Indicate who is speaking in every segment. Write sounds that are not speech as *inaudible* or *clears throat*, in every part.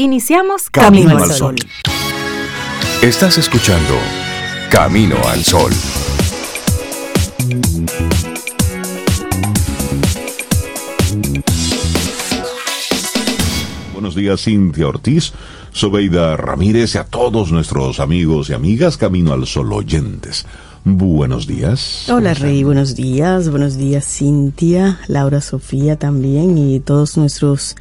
Speaker 1: Iniciamos Camino, al Sol.
Speaker 2: Estás escuchando Camino al Sol.
Speaker 3: Buenos días, Cintia Ortiz, Sobeida Ramírez y a todos nuestros amigos y amigas Camino al Sol oyentes. Buenos días.
Speaker 4: Hola Rey, buenos días. Buenos días Cintia, Laura Sofía también y todos nuestros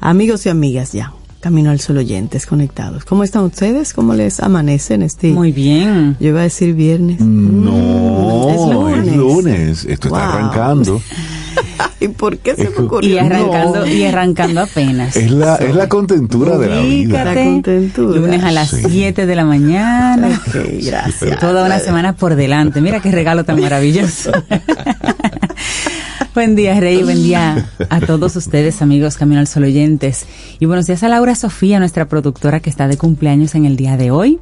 Speaker 4: amigos y amigas ya. Camino al Sol oyentes conectados. ¿Cómo están ustedes? ¿Cómo les amanecen este?
Speaker 5: Muy bien.
Speaker 4: Yo iba a decir viernes.
Speaker 3: No, es lunes. Esto está arrancando. *laughs*
Speaker 4: ¿Y por qué se me ocurrió?
Speaker 5: Y arrancando, y arrancando apenas.
Speaker 3: Es la, es la contentura de la vida.
Speaker 4: La contentura.
Speaker 5: Lunes a las 7 de la mañana.
Speaker 4: gracias.
Speaker 5: Toda una semana por delante. Mira qué regalo tan maravilloso. *laughs* Buen día, Rey. Buen día a todos ustedes, amigos Camino al Sol oyentes. Y buenos días a Laura Sofía, nuestra productora que está de cumpleaños en el día de hoy.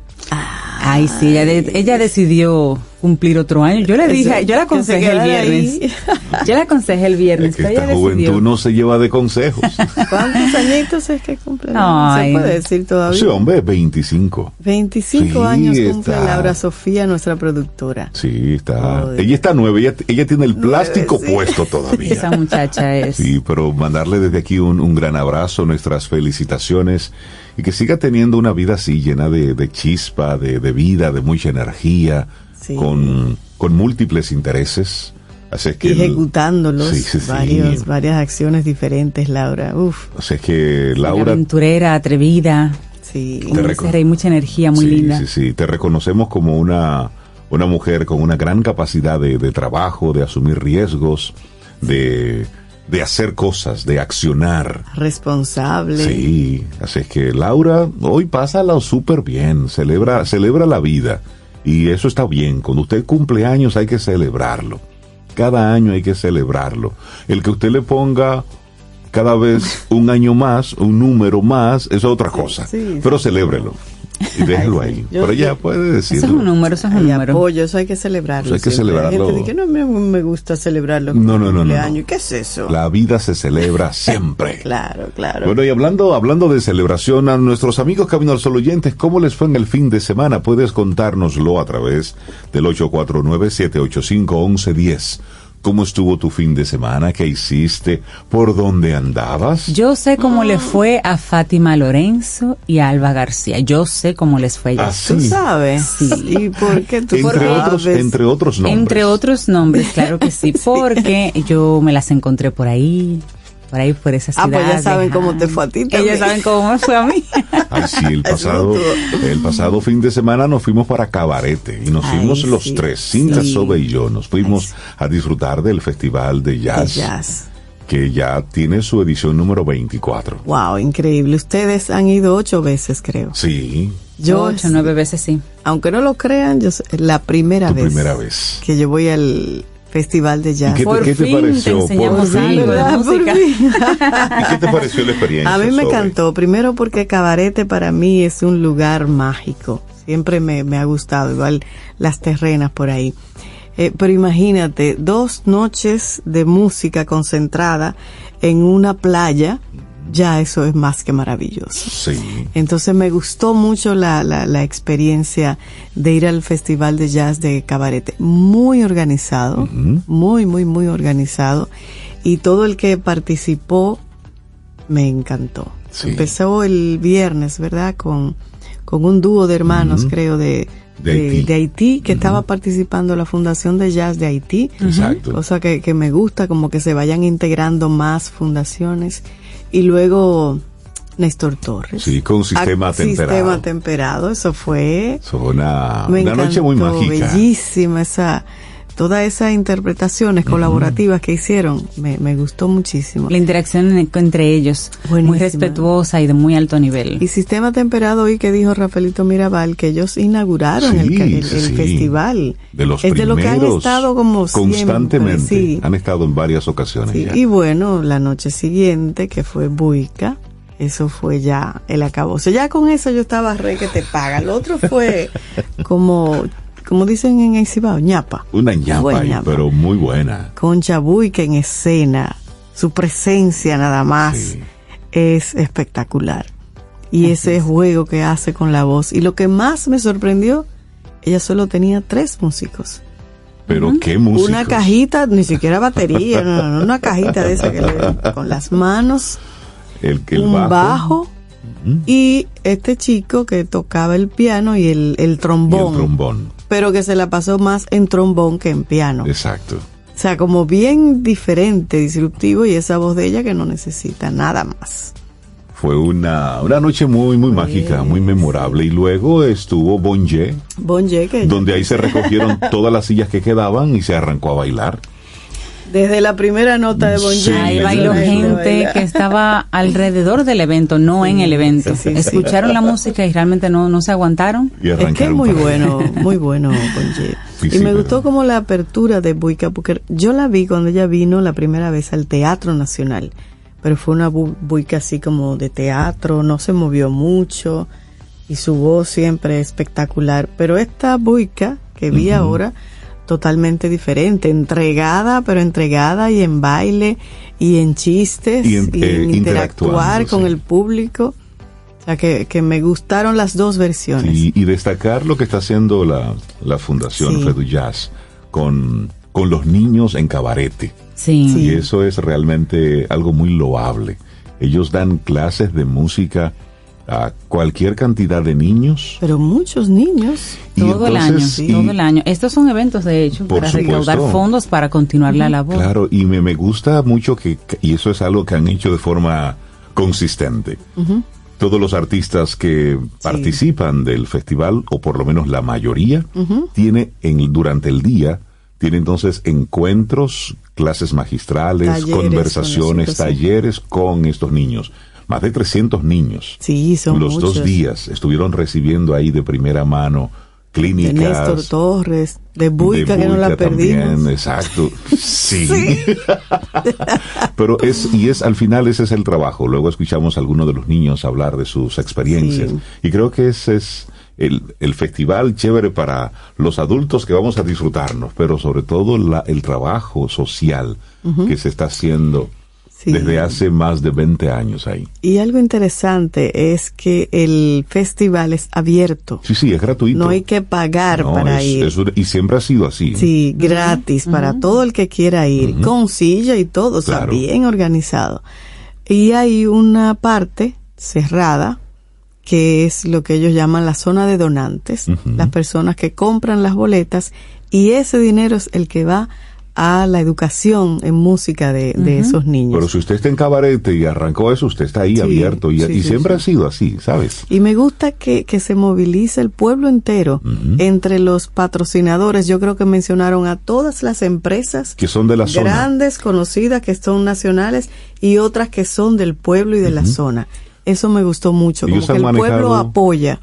Speaker 5: Ay, sí, ella, ella decidió cumplir otro año. Yo le dije, yo la aconsejé el viernes. *laughs* Yo la aconsejé el viernes.
Speaker 3: Es que esta juventud no se lleva de consejos. *laughs*
Speaker 4: ¿Cuántos añitos es que cumple? No, se puede decir todavía.
Speaker 3: Sí, hombre, 25.
Speaker 4: 25 años cumple Laura Sofía, nuestra productora.
Speaker 3: Sí, está. ella está nueva, ella, ella tiene el plástico puesto *laughs* todavía.
Speaker 5: Esa muchacha es.
Speaker 3: Sí, pero mandarle desde aquí un, un gran abrazo, nuestras felicitaciones y que siga teniendo una vida así llena de, de chispa, de, de, vida, de mucha energía, sí. con, con múltiples intereses. Así es que
Speaker 4: ejecutándolos sí, sí, varios, varias acciones diferentes, Laura. Uf.
Speaker 3: Así es que Laura
Speaker 5: aventurera, atrevida.
Speaker 4: Sí.
Speaker 5: Te mucha energía muy linda.
Speaker 3: Sí, sí, te reconocemos como una una mujer con una gran capacidad de, de trabajo, de asumir riesgos, de de hacer cosas, de accionar.
Speaker 4: Responsable.
Speaker 3: Sí, así es que Laura, hoy pásala súper bien, celebra, celebra la vida. Y eso está bien, cuando usted cumple años hay que celebrarlo. Cada año hay que celebrarlo. El que usted le ponga cada vez *laughs* un año más, un número más, es otra cosa. Sí, sí, Pero celébrelo y déjelo ahí. Yo, Pero ella puede decirlo.
Speaker 5: Eso es un número, eso es un número.
Speaker 4: Apoyo, eso hay que celebrarlo.
Speaker 3: Eso hay que
Speaker 4: siempre.
Speaker 3: celebrarlo.
Speaker 4: Hay gente que no me, me gusta celebrarlo.
Speaker 3: No, no, no, no,
Speaker 4: no. ¿Qué es eso?
Speaker 3: La vida se celebra *laughs* siempre.
Speaker 4: claro, claro.
Speaker 3: Bueno, y hablando, hablando de celebración, a nuestros amigos Camino al Sol oyentes, ¿cómo les fue en el fin de semana? Puedes contárnoslo a través del 849-785-1110. ¿Cómo estuvo tu fin de semana? ¿Qué hiciste? ¿Por dónde andabas?
Speaker 5: Yo sé cómo le fue a Fátima Lorenzo y a Alba García. Yo sé cómo les fue a ellas.
Speaker 3: ¿Ah, sí?
Speaker 4: ¿Tú sabes?
Speaker 5: Sí.
Speaker 4: ¿Y por qué tú
Speaker 3: entre otros, entre otros nombres.
Speaker 5: Entre otros nombres, claro que sí. *laughs* Porque yo me las encontré por ahí, por ahí por esa ciudad.
Speaker 4: Ah, pues ya saben cómo te fue a ti también.
Speaker 5: Ellas saben cómo me fue a mí.
Speaker 3: Ay, *laughs* sí, el pasado, el pasado fin de semana nos fuimos para Cabarete y nos
Speaker 4: Ay,
Speaker 3: fuimos los tres, Cinta,
Speaker 4: sí.
Speaker 3: Sobe y yo, nos fuimos a disfrutar del Festival de Jazz,
Speaker 4: De jazz.
Speaker 3: que ya tiene su edición número 24.
Speaker 4: Wow, increíble. Ustedes han ido ocho veces, creo.
Speaker 3: Sí,
Speaker 4: Yo,
Speaker 5: Ocho, nueve veces sí.
Speaker 4: aunque no lo crean, yo sé- la primera
Speaker 3: tu
Speaker 4: vez
Speaker 3: primera vez.
Speaker 4: que yo voy al festival de jazz.
Speaker 3: ¿Y qué te,
Speaker 5: Por
Speaker 3: qué te
Speaker 5: fin te
Speaker 3: pareció?
Speaker 5: enseñamos
Speaker 3: Por fin. ¿Y qué te pareció la experiencia?
Speaker 4: A mí me encantó, primero porque Cabarete para mí es un lugar mágico, siempre me, me ha gustado, igual las terrenas por ahí. Eh, pero imagínate, dos noches de música concentrada en una playa, ya eso es más que maravilloso.
Speaker 3: Sí.
Speaker 4: Entonces me gustó mucho la, la, la experiencia de ir al Festival de Jazz de Cabarete. Muy organizado, muy, muy, muy organizado. Y todo el que participó me encantó.
Speaker 3: Sí.
Speaker 4: Empezó el viernes, ¿verdad? Con, con un dúo de hermanos, creo, de,
Speaker 3: De Haití.
Speaker 4: de Haití, que estaba participando en la Fundación de Jazz de Haití.
Speaker 3: Exacto.
Speaker 4: Cosa que, que me gusta, como que se vayan integrando más fundaciones. Y luego Néstor Torres.
Speaker 3: Sí, con sistema
Speaker 4: Ah,
Speaker 3: temperado.
Speaker 4: Sistema temperado, eso fue
Speaker 3: Fue una, una noche muy mágica.
Speaker 4: Bellísima esa, todas esas interpretaciones colaborativas que hicieron, me, me gustó muchísimo.
Speaker 5: La interacción en- entre ellos, muy respetuosa y de muy alto nivel.
Speaker 4: Y Sistema Temperado hoy que dijo Rafaelito Mirabal que ellos inauguraron
Speaker 3: Sí,
Speaker 4: el, el-
Speaker 3: sí,
Speaker 4: el
Speaker 3: sí.
Speaker 4: festival.
Speaker 3: De los
Speaker 4: es de lo que han estado como siempre,
Speaker 3: constantemente.
Speaker 4: sí.
Speaker 3: Han estado en varias ocasiones
Speaker 4: Sí,
Speaker 3: ya.
Speaker 4: Y bueno, la noche siguiente, que fue Buica, eso fue ya el acabose. Ya con eso yo estaba re que te paga. Lo otro fue como, como dicen en el Cibao, ñapa.
Speaker 3: Una ñapa, ahí,
Speaker 4: ñapa.
Speaker 3: pero muy buena.
Speaker 4: Concha Buica en escena, su presencia nada más
Speaker 3: Sí.
Speaker 4: es espectacular. y ese juego que hace con la voz. Y lo que más me sorprendió, ella solo tenía tres músicos.
Speaker 3: Pero qué música.
Speaker 4: Una cajita, ni siquiera batería, no, no, una cajita de esa que le, *laughs* con las manos,
Speaker 3: el, el
Speaker 4: un bajo, y este chico que tocaba el piano y el, el trombón.
Speaker 3: Y el trombón.
Speaker 4: Pero que se la pasó más en trombón que en piano.
Speaker 3: Exacto.
Speaker 4: O sea, como bien diferente, disruptivo y esa voz de ella que no necesita nada más.
Speaker 3: Fue una, una noche muy, muy mágica, muy memorable. Y luego estuvo Bonje,
Speaker 4: Bonje que
Speaker 3: donde ahí se *laughs* recogieron todas las sillas que quedaban y se arrancó a bailar.
Speaker 4: Desde la primera nota de Bon
Speaker 3: Sí.
Speaker 5: Ahí bailó gente
Speaker 4: baila.
Speaker 5: que estaba alrededor del evento, no en el evento.
Speaker 4: sí, sí,
Speaker 5: Escucharon la música y realmente no, no se aguantaron.
Speaker 3: Y
Speaker 4: Es que es muy bueno, *laughs* muy bueno Bon Jovi.
Speaker 3: Sí,
Speaker 4: y
Speaker 3: sí,
Speaker 4: me
Speaker 3: pero-
Speaker 4: gustó como la apertura de Buica, porque yo la vi cuando ella vino la primera vez al Teatro Nacional, pero fue una bu- Buica así como de teatro, no se movió mucho y su voz siempre espectacular. Pero esta Buica que vi ahora, totalmente diferente, entregada, pero entregada y en baile y en chistes
Speaker 3: Y
Speaker 4: y
Speaker 3: en-
Speaker 4: en,
Speaker 3: eh,
Speaker 4: interactuar con
Speaker 3: sí.
Speaker 4: el público. O sea, que, que me gustaron las dos versiones.
Speaker 3: Y, y destacar lo que está haciendo la, la Fundación
Speaker 4: Sí.
Speaker 3: Redu Jazz con, con los niños en cabarete.
Speaker 5: Sí.
Speaker 3: Y eso es realmente algo muy loable. Ellos dan clases de música a cualquier cantidad de niños.
Speaker 4: Pero muchos niños.
Speaker 3: Y
Speaker 5: todo el año, sí,
Speaker 3: y-
Speaker 5: todo el año. Estos son eventos, de hecho, para
Speaker 3: supuesto.
Speaker 5: recaudar fondos para continuar la labor.
Speaker 3: Claro, y me, me gusta mucho que, y eso es algo que han hecho de forma consistente. Todos los artistas que participan del festival, o por lo menos la mayoría, tiene en, durante el día, tiene entonces encuentros, clases magistrales,
Speaker 4: Talleres
Speaker 3: conversaciones,
Speaker 4: con
Speaker 3: talleres con estos niños. Más de 300 niños.
Speaker 4: Sí, son
Speaker 3: Los
Speaker 4: muchos.
Speaker 3: dos días estuvieron recibiendo ahí de primera mano
Speaker 4: De
Speaker 3: clínicas.
Speaker 4: Néstor Torres, de Buica,
Speaker 3: de
Speaker 4: que no la perdimos.
Speaker 3: también, exacto. *laughs* Sí. *laughs* Pero es, y es, al final ese es el trabajo. Luego escuchamos a algunos de los niños hablar de sus experiencias.
Speaker 4: Sí.
Speaker 3: Y creo que ese es el, el festival chévere para los adultos que vamos a disfrutarnos, pero sobre todo la, el trabajo social que se está haciendo
Speaker 4: Sí.
Speaker 3: desde hace más de 20 años ahí.
Speaker 4: Y algo interesante es que el festival es abierto.
Speaker 3: Sí, sí, es gratuito.
Speaker 4: No hay que pagar
Speaker 3: No,
Speaker 4: para
Speaker 3: es-
Speaker 4: ir.
Speaker 3: es un- y siempre ha sido así.
Speaker 4: Sí, gratis para todo el que quiera ir, con silla y todo, o sea,
Speaker 3: Claro.
Speaker 4: bien organizado. Y hay una parte cerrada que es lo que ellos llaman la zona de donantes,
Speaker 3: Ujú.
Speaker 4: las personas que compran las boletas y ese dinero es el que va a la educación en música de, de esos niños.
Speaker 3: Pero si usted está en cabarete y arrancó eso, usted está ahí
Speaker 4: Sí,
Speaker 3: abierto y,
Speaker 4: sí,
Speaker 3: y
Speaker 4: sí,
Speaker 3: siempre
Speaker 4: sí.
Speaker 3: ha sido así, ¿sabes?
Speaker 4: Y me gusta que, que se movilice el pueblo entero entre los patrocinadores. Yo creo que mencionaron a todas las empresas
Speaker 3: Que son de la zona.
Speaker 4: grandes, conocidas, que son nacionales y otras que son del pueblo y de la zona. Eso me gustó mucho,
Speaker 3: Ellos
Speaker 4: como que el pueblo apoya.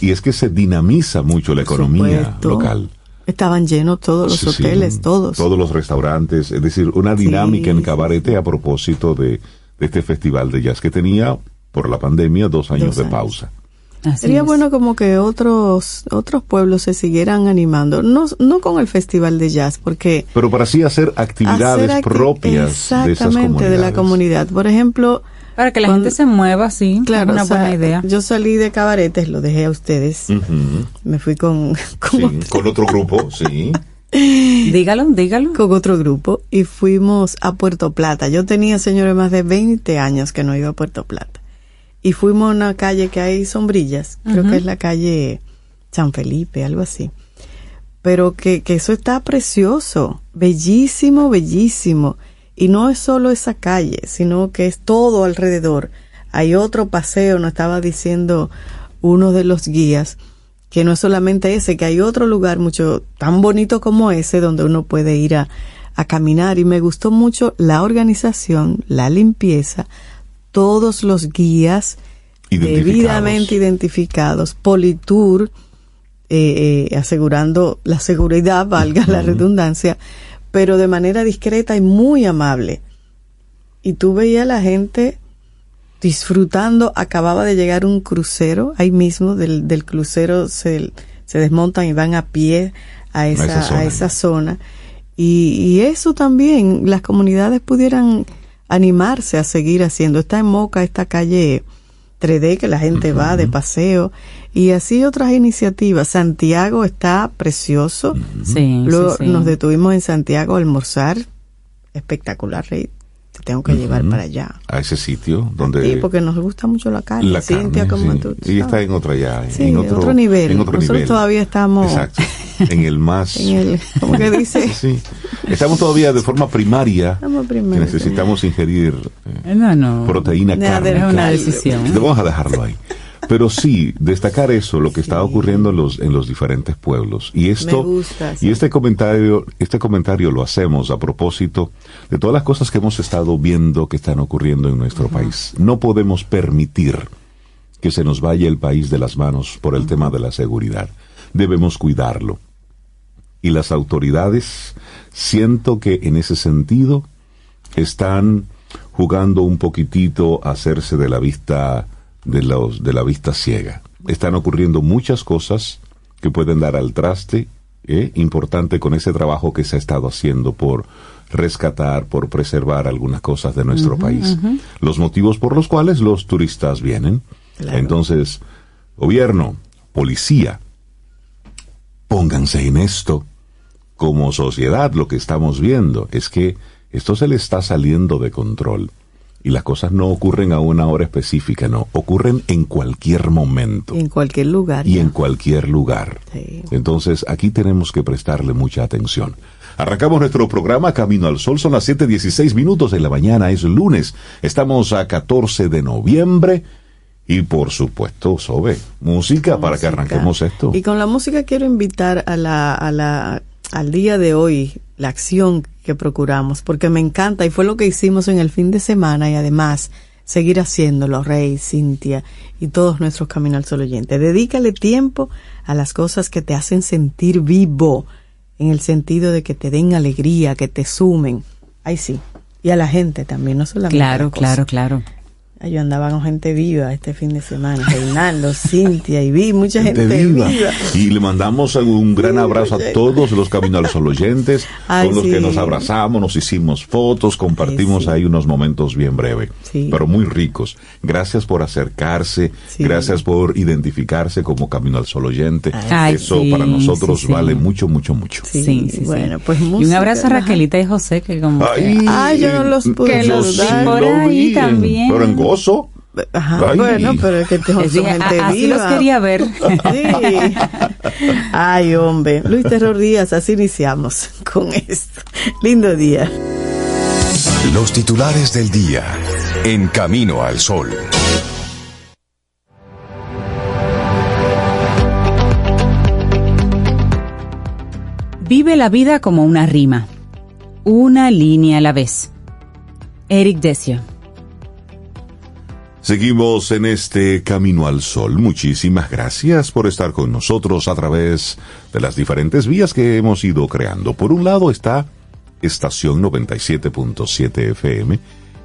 Speaker 3: Y es que se dinamiza mucho la economía
Speaker 4: supuesto.
Speaker 3: local.
Speaker 4: Estaban llenos todos los
Speaker 3: Sí, sí,
Speaker 4: hoteles, todos.
Speaker 3: Todos los restaurantes, es decir, una dinámica
Speaker 4: Sí,
Speaker 3: en
Speaker 4: sí,
Speaker 3: cabarete a propósito de, de este festival de jazz que tenía, por la pandemia, dos años
Speaker 4: Dos
Speaker 3: de
Speaker 4: años.
Speaker 3: pausa.
Speaker 5: Así
Speaker 4: Sería
Speaker 5: es.
Speaker 4: bueno como que otros otros pueblos se siguieran animando, no, no con el festival de jazz, porque
Speaker 3: Pero para así hacer actividades
Speaker 4: hacer acti-
Speaker 3: propias de esas
Speaker 4: exactamente de la
Speaker 3: comunidades.
Speaker 4: comunidad. Por ejemplo,
Speaker 5: Para que la
Speaker 4: Cuando-
Speaker 5: gente se mueva, sí.
Speaker 4: claro,
Speaker 5: es una
Speaker 4: o sea,
Speaker 5: buena idea.
Speaker 4: Yo salí de cabaretes, lo dejé a ustedes. Me fui con, *laughs* con,
Speaker 3: sí, con otro grupo, sí. *laughs*
Speaker 5: Dígalo, dígalo.
Speaker 4: con otro grupo y fuimos a Puerto Plata. Yo tenía, señores, más de 20 años que no iba a Puerto Plata. Y fuimos a una calle que hay sombrillas, creo que es la calle San Felipe, algo así. Pero que, que eso está precioso, bellísimo, bellísimo. Y no es solo esa calle, sino que es todo alrededor. Hay otro paseo, nos estaba diciendo uno de los guías, que no es solamente ese, que hay otro lugar mucho tan bonito como ese donde uno puede ir a, a caminar. Y me gustó mucho la organización, la limpieza, todos los guías
Speaker 3: Identificados.
Speaker 4: debidamente identificados, Politour, eh, eh, asegurando la seguridad, valga la redundancia, pero de manera discreta y muy amable. Y tú veías a la gente disfrutando, acababa de llegar un crucero, ahí mismo del, del crucero se, se desmontan y van a pie a esa,
Speaker 3: esa zona.
Speaker 4: a esa zona. Y, y eso también, las comunidades pudieran animarse a seguir haciendo. Está en Moca esta calle 3D que la gente va de paseo y así otras iniciativas. Santiago está precioso.
Speaker 5: Sí,
Speaker 4: Luego
Speaker 5: sí, sí.
Speaker 4: nos detuvimos en Santiago a almorzar. Espectacular, Rey. Te tengo que llevar para allá.
Speaker 3: A ese sitio donde...
Speaker 4: Sí, porque nos gusta mucho la carne.
Speaker 3: la
Speaker 4: Cintia,
Speaker 3: carne,
Speaker 4: como
Speaker 3: sí.
Speaker 4: tú
Speaker 3: y está en otra ya,
Speaker 4: Sí,
Speaker 3: en otro,
Speaker 4: nivel.
Speaker 3: en otro
Speaker 4: Nosotros
Speaker 3: nivel.
Speaker 4: todavía estamos
Speaker 3: Exacto. *laughs* En el más...
Speaker 4: en el, como que dice,
Speaker 3: Sí. Estamos todavía de forma primaria. Que
Speaker 4: primaria.
Speaker 3: necesitamos ingerir eh,
Speaker 5: No, no.
Speaker 3: proteína cárnica.
Speaker 5: Es una decisión.
Speaker 3: Vamos a dejarlo ahí. Pero sí, destacar eso, lo que está ocurriendo en los, en los diferentes pueblos. Y esto,
Speaker 4: Me gusta, sí.
Speaker 3: y este comentario, este comentario lo hacemos a propósito de todas las cosas que hemos estado viendo que están ocurriendo en nuestro país. No podemos permitir que se nos vaya el país de las manos por el tema de la seguridad. Debemos cuidarlo. Y las autoridades, siento que en ese sentido están jugando un poquitito a hacerse de la vista de los de la vista ciega. Están ocurriendo muchas cosas que pueden dar al traste, ¿eh? importante con ese trabajo que se ha estado haciendo por rescatar, por preservar algunas cosas de nuestro país. Los motivos por los cuales los turistas vienen.
Speaker 4: Claro.
Speaker 3: Entonces, gobierno, policía, pónganse en esto. Como sociedad lo que estamos viendo es que esto se le está saliendo de control. Y las cosas no ocurren a una hora específica, no, ocurren en cualquier momento
Speaker 4: en cualquier lugar.
Speaker 3: y
Speaker 4: ya.
Speaker 3: en cualquier lugar.
Speaker 4: Sí.
Speaker 3: Entonces, aquí tenemos que prestarle mucha atención. Arrancamos nuestro programa Camino al Sol, son las 7.16 minutos de la mañana, es lunes, estamos a 14 de noviembre y por supuesto, Sobe, música para que arranquemos esto.
Speaker 4: Y con la música quiero invitar a la, a la, al día de hoy, la acción que procuramos, porque me encanta y fue lo que hicimos en el fin de semana y además seguir haciéndolo, Rey, Cintia y todos nuestros Camino al Sol oyentes. Dedícale tiempo a las cosas que te hacen sentir vivo, en el sentido de que te den alegría, que te sumen. Ay, sí. Y a la gente también, no solamente a
Speaker 5: Claro,
Speaker 4: las cosas.
Speaker 5: claro, claro.
Speaker 4: Ay, Yo andaba con gente viva este fin de semana, Reinaldo, Cintia y vi mucha gente,
Speaker 3: Gente
Speaker 4: viva.
Speaker 3: viva. Y le mandamos un gran abrazo a todos los Camino al Sol oyentes,
Speaker 4: Ay,
Speaker 3: con los
Speaker 4: sí.
Speaker 3: que nos abrazamos, nos hicimos fotos, compartimos
Speaker 4: sí.
Speaker 3: ahí unos momentos bien breves,
Speaker 4: Sí.
Speaker 3: pero muy ricos. Gracias por acercarse,
Speaker 4: Sí.
Speaker 3: gracias por identificarse como Camino al Sol oyente.
Speaker 5: Ay,
Speaker 3: Eso
Speaker 5: sí,
Speaker 3: para nosotros
Speaker 5: sí, sí.
Speaker 3: vale mucho, mucho, mucho.
Speaker 4: Sí,
Speaker 5: Sí, sí, sí.
Speaker 4: bueno, pues
Speaker 5: Y un
Speaker 4: música,
Speaker 5: abrazo a. Raquelita y José, que como
Speaker 3: Ay,
Speaker 5: que-
Speaker 4: Ay, yo no los pude
Speaker 5: Que los por
Speaker 3: lo
Speaker 5: ahí
Speaker 3: vi,
Speaker 5: también.
Speaker 3: Pero en gozo.
Speaker 4: Ajá,
Speaker 3: Ay.
Speaker 4: bueno, pero es que te son gente
Speaker 5: "A- así
Speaker 4: viva.
Speaker 5: los quería ver.
Speaker 4: Sí. Ay, hombre. Luis Terror Díaz, así iniciamos con esto. Lindo día.
Speaker 2: Los titulares del día en Camino al Sol.
Speaker 5: Vive la vida como una rima, una línea a la vez. Eric Decio.
Speaker 3: Seguimos en este Camino al Sol. Muchísimas gracias por estar con nosotros a través de las diferentes vías que hemos ido creando. Por un lado está Estación 97.7 FM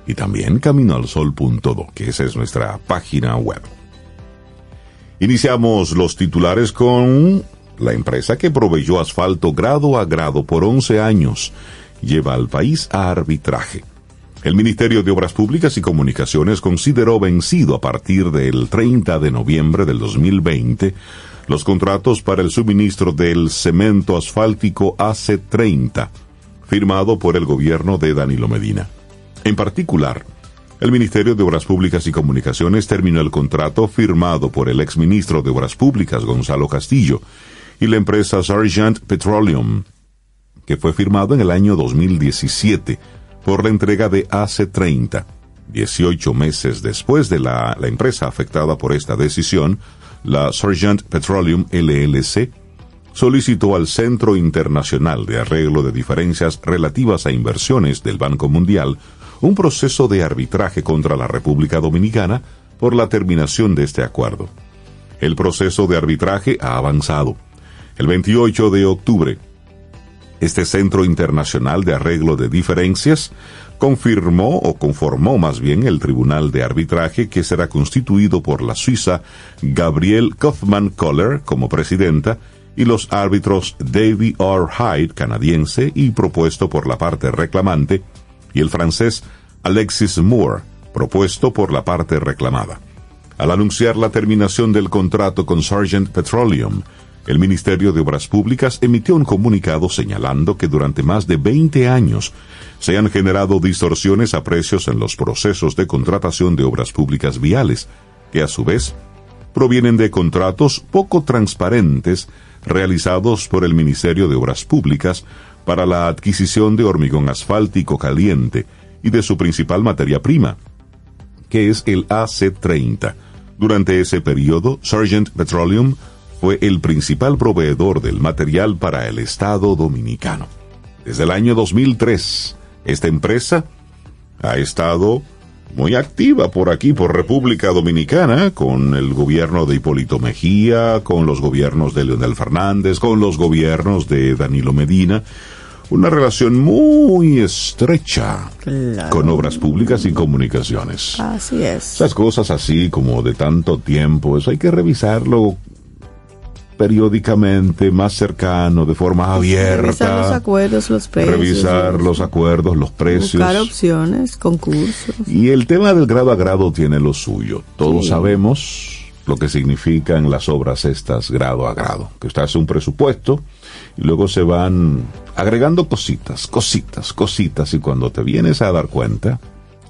Speaker 3: y también caminoalsol.do, que esa es nuestra página web. Iniciamos los titulares con la empresa que proveyó asfalto grado a grado por 11 años. Lleva al país a arbitraje. El Ministerio de Obras Públicas y Comunicaciones consideró vencido a partir del 30 de noviembre del 2020 los contratos para el suministro del cemento asfáltico AC30, firmado por el gobierno de Danilo Medina. En particular, el Ministerio de Obras Públicas y Comunicaciones terminó el contrato firmado por el exministro de Obras Públicas Gonzalo Castillo y la empresa Sargent Petroleum, que fue firmado en el año 2017 por la entrega de AC30. 18 meses después de la, la empresa afectada por esta decisión, la Sargent Petroleum LLC solicitó al Centro Internacional de Arreglo de Diferencias Relativas a Inversiones del Banco Mundial un proceso de arbitraje contra la República Dominicana por la terminación de este acuerdo. El proceso de arbitraje ha avanzado. El 28 de octubre, este Centro Internacional de Arreglo de Diferencias confirmó o conformó más bien el Tribunal de Arbitraje que será constituido por la Suiza Gabriel Kaufmann Koller como presidenta y los árbitros David R. Hyde, canadiense y propuesto por la parte reclamante, y el francés Alexis Moore, propuesto por la parte reclamada. Al anunciar la terminación del contrato con Sargent Petroleum, el Ministerio de Obras Públicas emitió un comunicado señalando que durante más de 20 años se han generado distorsiones a precios en los procesos de contratación de obras públicas viales, que a su vez provienen de contratos poco transparentes realizados por el Ministerio de Obras Públicas para la adquisición de hormigón asfáltico caliente y de su principal materia prima, que es el AC-30. Durante ese periodo, Sargent Petroleum fue el principal proveedor del material para el Estado dominicano. Desde el año 2003, esta empresa ha estado muy activa por aquí, por República Dominicana, con el gobierno de Hipólito Mejía, con los gobiernos de Leonel Fernández, con los gobiernos de Danilo Medina. Una relación muy estrecha con obras públicas y comunicaciones.
Speaker 4: Así es.
Speaker 3: Esas cosas así como de tanto tiempo, eso hay que revisarlo periódicamente, más cercano, de forma abierta.
Speaker 4: Revisar los acuerdos, los precios.
Speaker 3: Revisar los acuerdos, los precios.
Speaker 4: Buscar opciones, concursos.
Speaker 3: Y el tema del grado a grado tiene lo suyo. Todos sabemos lo que significan las obras estas grado a grado. Que usted hace un presupuesto y luego se van agregando cositas, cositas, cositas. Y cuando te vienes a dar cuenta,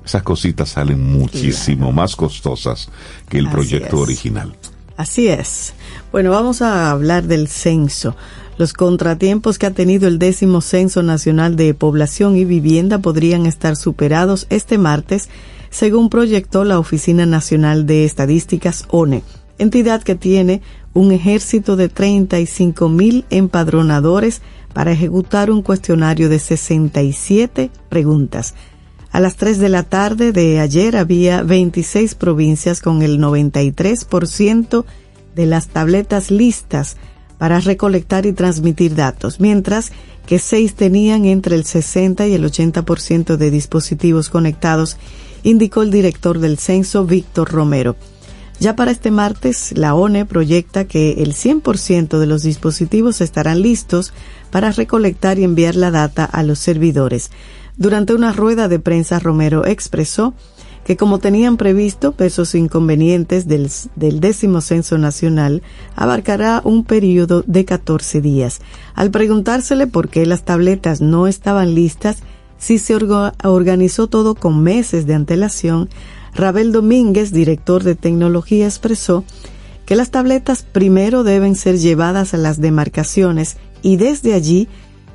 Speaker 3: esas cositas salen muchísimo más costosas que el proyecto original.
Speaker 4: Así es. Bueno, vamos a hablar del censo. Los contratiempos que ha tenido el décimo Censo Nacional de Población y Vivienda podrían estar superados este martes, según proyectó la Oficina Nacional de Estadísticas ONE, entidad que tiene un ejército de 35 mil empadronadores para ejecutar un cuestionario de 67 preguntas. A las 3 de la tarde de ayer había 26 provincias con el 93% de las tabletas listas para recolectar y transmitir datos, mientras que 6 tenían entre el 60 y el 80% de dispositivos conectados, indicó el director del censo Víctor Romero. Ya para este martes, la ONE proyecta que el 100% de los dispositivos estarán listos para recolectar y enviar la data a los servidores. Durante una rueda de prensa, Romero expresó que como tenían previsto, pesos inconvenientes del, del, décimo censo nacional abarcará un periodo de 14 días. Al preguntársele por qué las tabletas no estaban listas, si se organizó todo con meses de antelación, Rabel Domínguez, director de tecnología, expresó que las tabletas primero deben ser llevadas a las demarcaciones y desde allí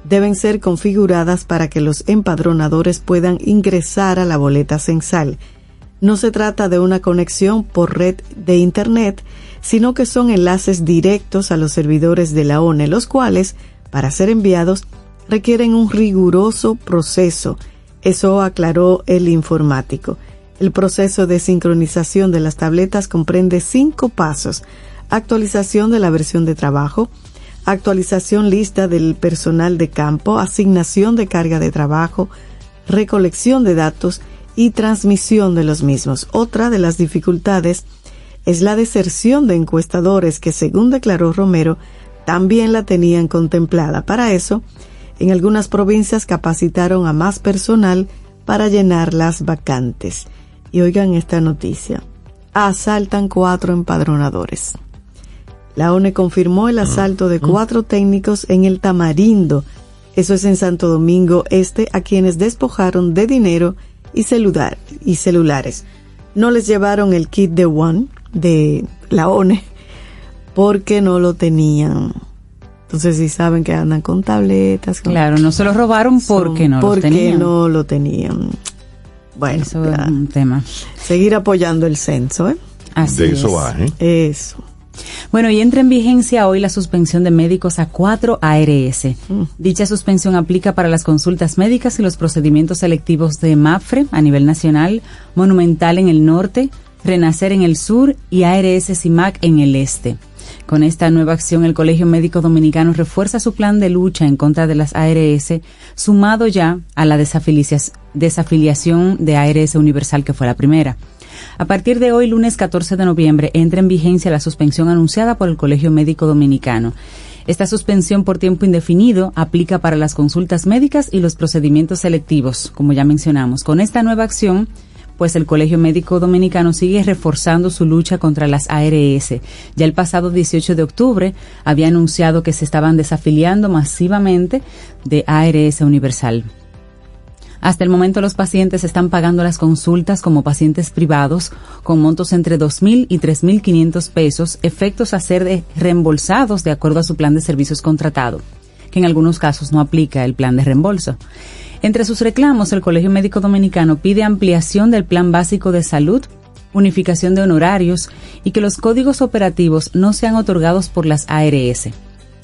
Speaker 4: deben ser configuradas para que los empadronadores puedan ingresar a la boleta censal. No se trata de una conexión por red de Internet, sino que son enlaces directos a los servidores de la ONE, los cuales, para ser enviados, requieren un riguroso proceso. Eso aclaró el informático. El proceso de sincronización de las tabletas comprende cinco pasos. Actualización de la versión de trabajo, actualización lista del personal de campo, asignación de carga de trabajo, recolección de datos y transmisión de los mismos. Otra de las dificultades es la deserción de encuestadores que, según declaró Romero, también la tenían contemplada. Para eso, en algunas provincias capacitaron a más personal para llenar las vacantes. Y oigan esta noticia. Asaltan cuatro empadronadores. La ONE confirmó el asalto de cuatro técnicos en el Tamarindo, eso es en Santo Domingo Este, a quienes despojaron de dinero y, celular, y celulares. No les llevaron el kit de One de la ONE *laughs* porque no lo tenían. Entonces, si saben que andan con tabletas.
Speaker 5: claro, no se lo robaron porque no
Speaker 4: lo
Speaker 5: tenían.
Speaker 4: Porque no lo tenían. Bueno,
Speaker 5: eso es un tema.
Speaker 4: Seguir apoyando el censo, ¿eh?
Speaker 3: Así de eso va, ¿eh?
Speaker 4: Eso.
Speaker 5: Bueno, y entra en vigencia hoy la suspensión de médicos a cuatro ARS. Mm. Dicha suspensión aplica para las consultas médicas y los procedimientos selectivos de MAFRE a nivel nacional, Monumental en el norte, Renacer en el sur y ARS CIMAC en el este. Con esta nueva acción, el Colegio Médico Dominicano refuerza su plan de lucha en contra de las ARS, sumado ya a la desafiliación de ARS Universal, que fue la primera. A partir de hoy, lunes 14 de noviembre, entra en vigencia la suspensión anunciada por el Colegio Médico Dominicano. Esta suspensión por tiempo indefinido aplica para las consultas médicas y los procedimientos selectivos, como ya mencionamos. Con esta nueva acción, pues el Colegio Médico Dominicano sigue reforzando su lucha contra las ARS. Ya el pasado 18 de octubre había anunciado que se estaban desafiliando masivamente de ARS Universal. Hasta el momento los pacientes están pagando las consultas como pacientes privados con montos entre 2.000 y 3.500 pesos, efectos a ser de reembolsados de acuerdo a su plan de servicios contratado, que en algunos casos no aplica el plan de reembolso. Entre sus reclamos, el Colegio Médico Dominicano pide ampliación del plan básico de salud, unificación de honorarios y que los códigos operativos no sean otorgados por las ARS.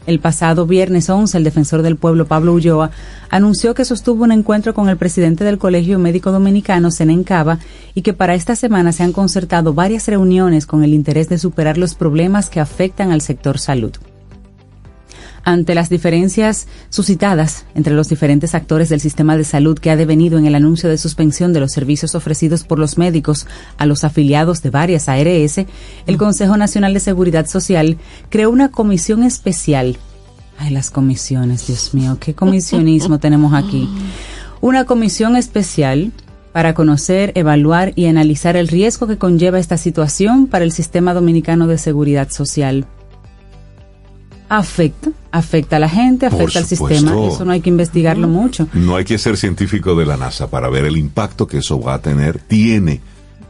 Speaker 5: El pasado viernes 11, el defensor del pueblo Pablo Ulloa anunció que sostuvo un encuentro con el presidente del Colegio Médico Dominicano, Senencaba, y que para esta semana se han concertado varias reuniones con el interés de superar los problemas que afectan al sector salud ante las diferencias suscitadas entre los diferentes actores del sistema de salud que ha devenido en el anuncio de suspensión de los servicios ofrecidos por los médicos a los afiliados de varias ARS, el Consejo Nacional de Seguridad Social creó una comisión especial. Ay, las comisiones, Dios mío, qué comisionismo *laughs* tenemos aquí. Una comisión especial para conocer, evaluar y analizar el riesgo que conlleva esta situación para el sistema dominicano de seguridad social afecta, afecta a la gente, afecta al sistema, eso no hay que investigarlo mucho.
Speaker 3: No hay que ser científico de la NASA para ver el impacto que eso va a tener, tiene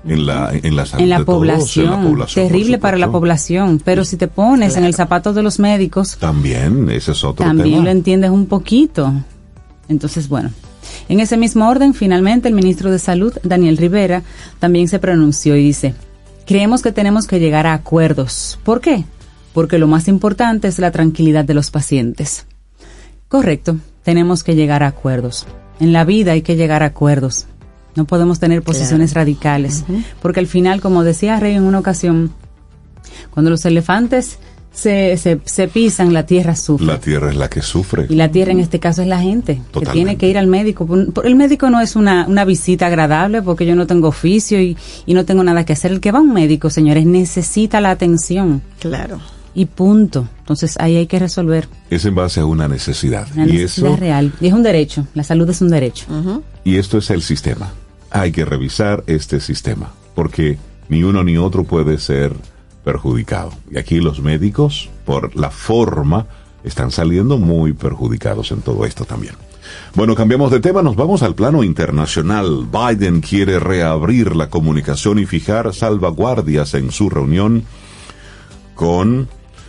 Speaker 3: en la, en la
Speaker 5: en la, población, terrible para la población, pero si te pones en el zapato de los médicos,
Speaker 3: también, ese es otro
Speaker 5: también lo entiendes un poquito. Entonces, bueno, en ese mismo orden, finalmente el ministro de Salud, Daniel Rivera, también se pronunció y dice, creemos que tenemos que llegar a acuerdos. ¿Por qué? Porque lo más importante es la tranquilidad de los pacientes. Correcto, tenemos que llegar a acuerdos. En la vida hay que llegar a acuerdos. No podemos tener posiciones radicales, porque al final, como decía Rey en una ocasión, cuando los elefantes se, se, pisan, la tierra sufre.
Speaker 3: La tierra es la que sufre.
Speaker 5: Y la tierra en este caso es la gente, que tiene que ir al médico. El médico no es una, una visita agradable porque yo no tengo oficio y, y no tengo nada que hacer. El que va a un médico, señores, necesita la atención.
Speaker 4: Claro
Speaker 5: y punto. Entonces ahí hay que resolver.
Speaker 3: Es en base a una necesidad.
Speaker 5: Una y necesidad eso, real. Y es un derecho. La salud es un derecho.
Speaker 3: Y esto es el sistema. Hay que revisar este sistema. Porque ni uno ni otro puede ser perjudicado. Y aquí los médicos, por la forma, están saliendo muy perjudicados en todo esto también. Bueno, cambiamos de tema, nos vamos al plano internacional. Biden quiere reabrir la comunicación y fijar salvaguardias en su reunión con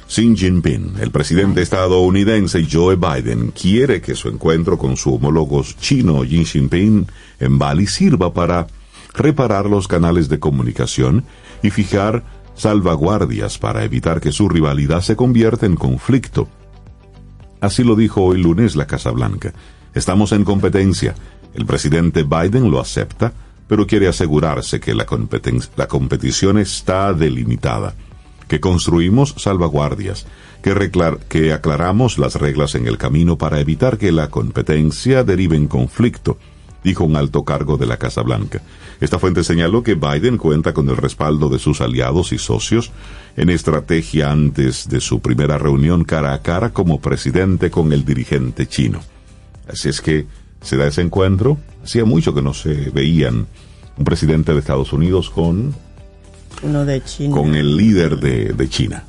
Speaker 3: Xi Jinping, el presidente estadounidense Joe Biden, quiere que su encuentro con su homólogo chino Xi Jinping en Bali sirva para reparar los canales de comunicación y fijar salvaguardias para evitar que su rivalidad se convierta en conflicto. Así lo dijo hoy lunes la Casa Blanca. Estamos en competencia. El presidente Biden lo acepta, pero quiere asegurarse que la, la competición está delimitada que construimos salvaguardias, que, aclaramos las reglas en el camino para evitar que la competencia derive en conflicto, dijo un alto cargo de la Casa Blanca. Esta fuente señaló que Biden cuenta con el respaldo de sus aliados y socios en estrategia antes de su primera reunión cara a cara como presidente con el dirigente chino. Así es que se da ese encuentro. Hacía mucho que no se veían un presidente de Estados Unidos con
Speaker 4: uno de China.
Speaker 3: Con el líder de, de China.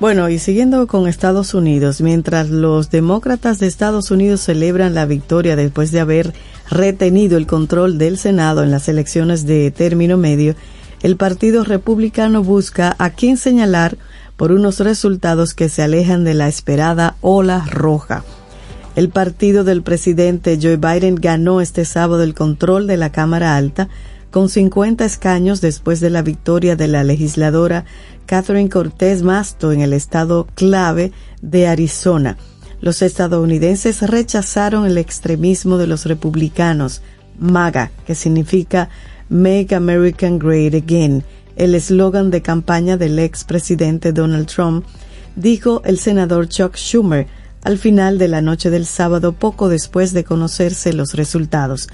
Speaker 4: Bueno, y siguiendo con Estados Unidos, mientras los demócratas de Estados Unidos celebran la victoria después de haber retenido el control del Senado en las elecciones de término medio, el Partido Republicano busca a quién señalar por unos resultados que se alejan de la esperada ola roja. El partido del presidente Joe Biden ganó este sábado el control de la Cámara Alta, con 50 escaños después de la victoria de la legisladora Catherine Cortés Masto en el estado clave de Arizona. Los estadounidenses rechazaron el extremismo de los republicanos, MAGA, que significa Make American Great Again, el eslogan de campaña del expresidente Donald Trump, dijo el senador Chuck Schumer al final de la noche del sábado poco después de conocerse los resultados.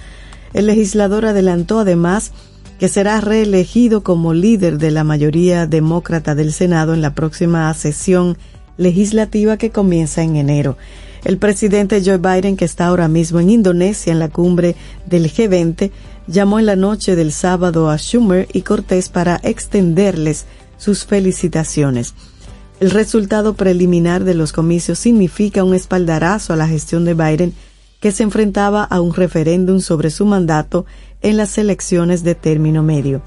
Speaker 4: El legislador adelantó además que será reelegido como líder de la mayoría demócrata del Senado en la próxima sesión legislativa que comienza en enero. El presidente Joe Biden, que está ahora mismo en Indonesia en la cumbre del G20, llamó en la noche del sábado a Schumer y Cortés para extenderles sus felicitaciones. El resultado preliminar de los comicios significa un espaldarazo a la gestión de Biden que se enfrentaba a un referéndum sobre su mandato en las elecciones de término medio.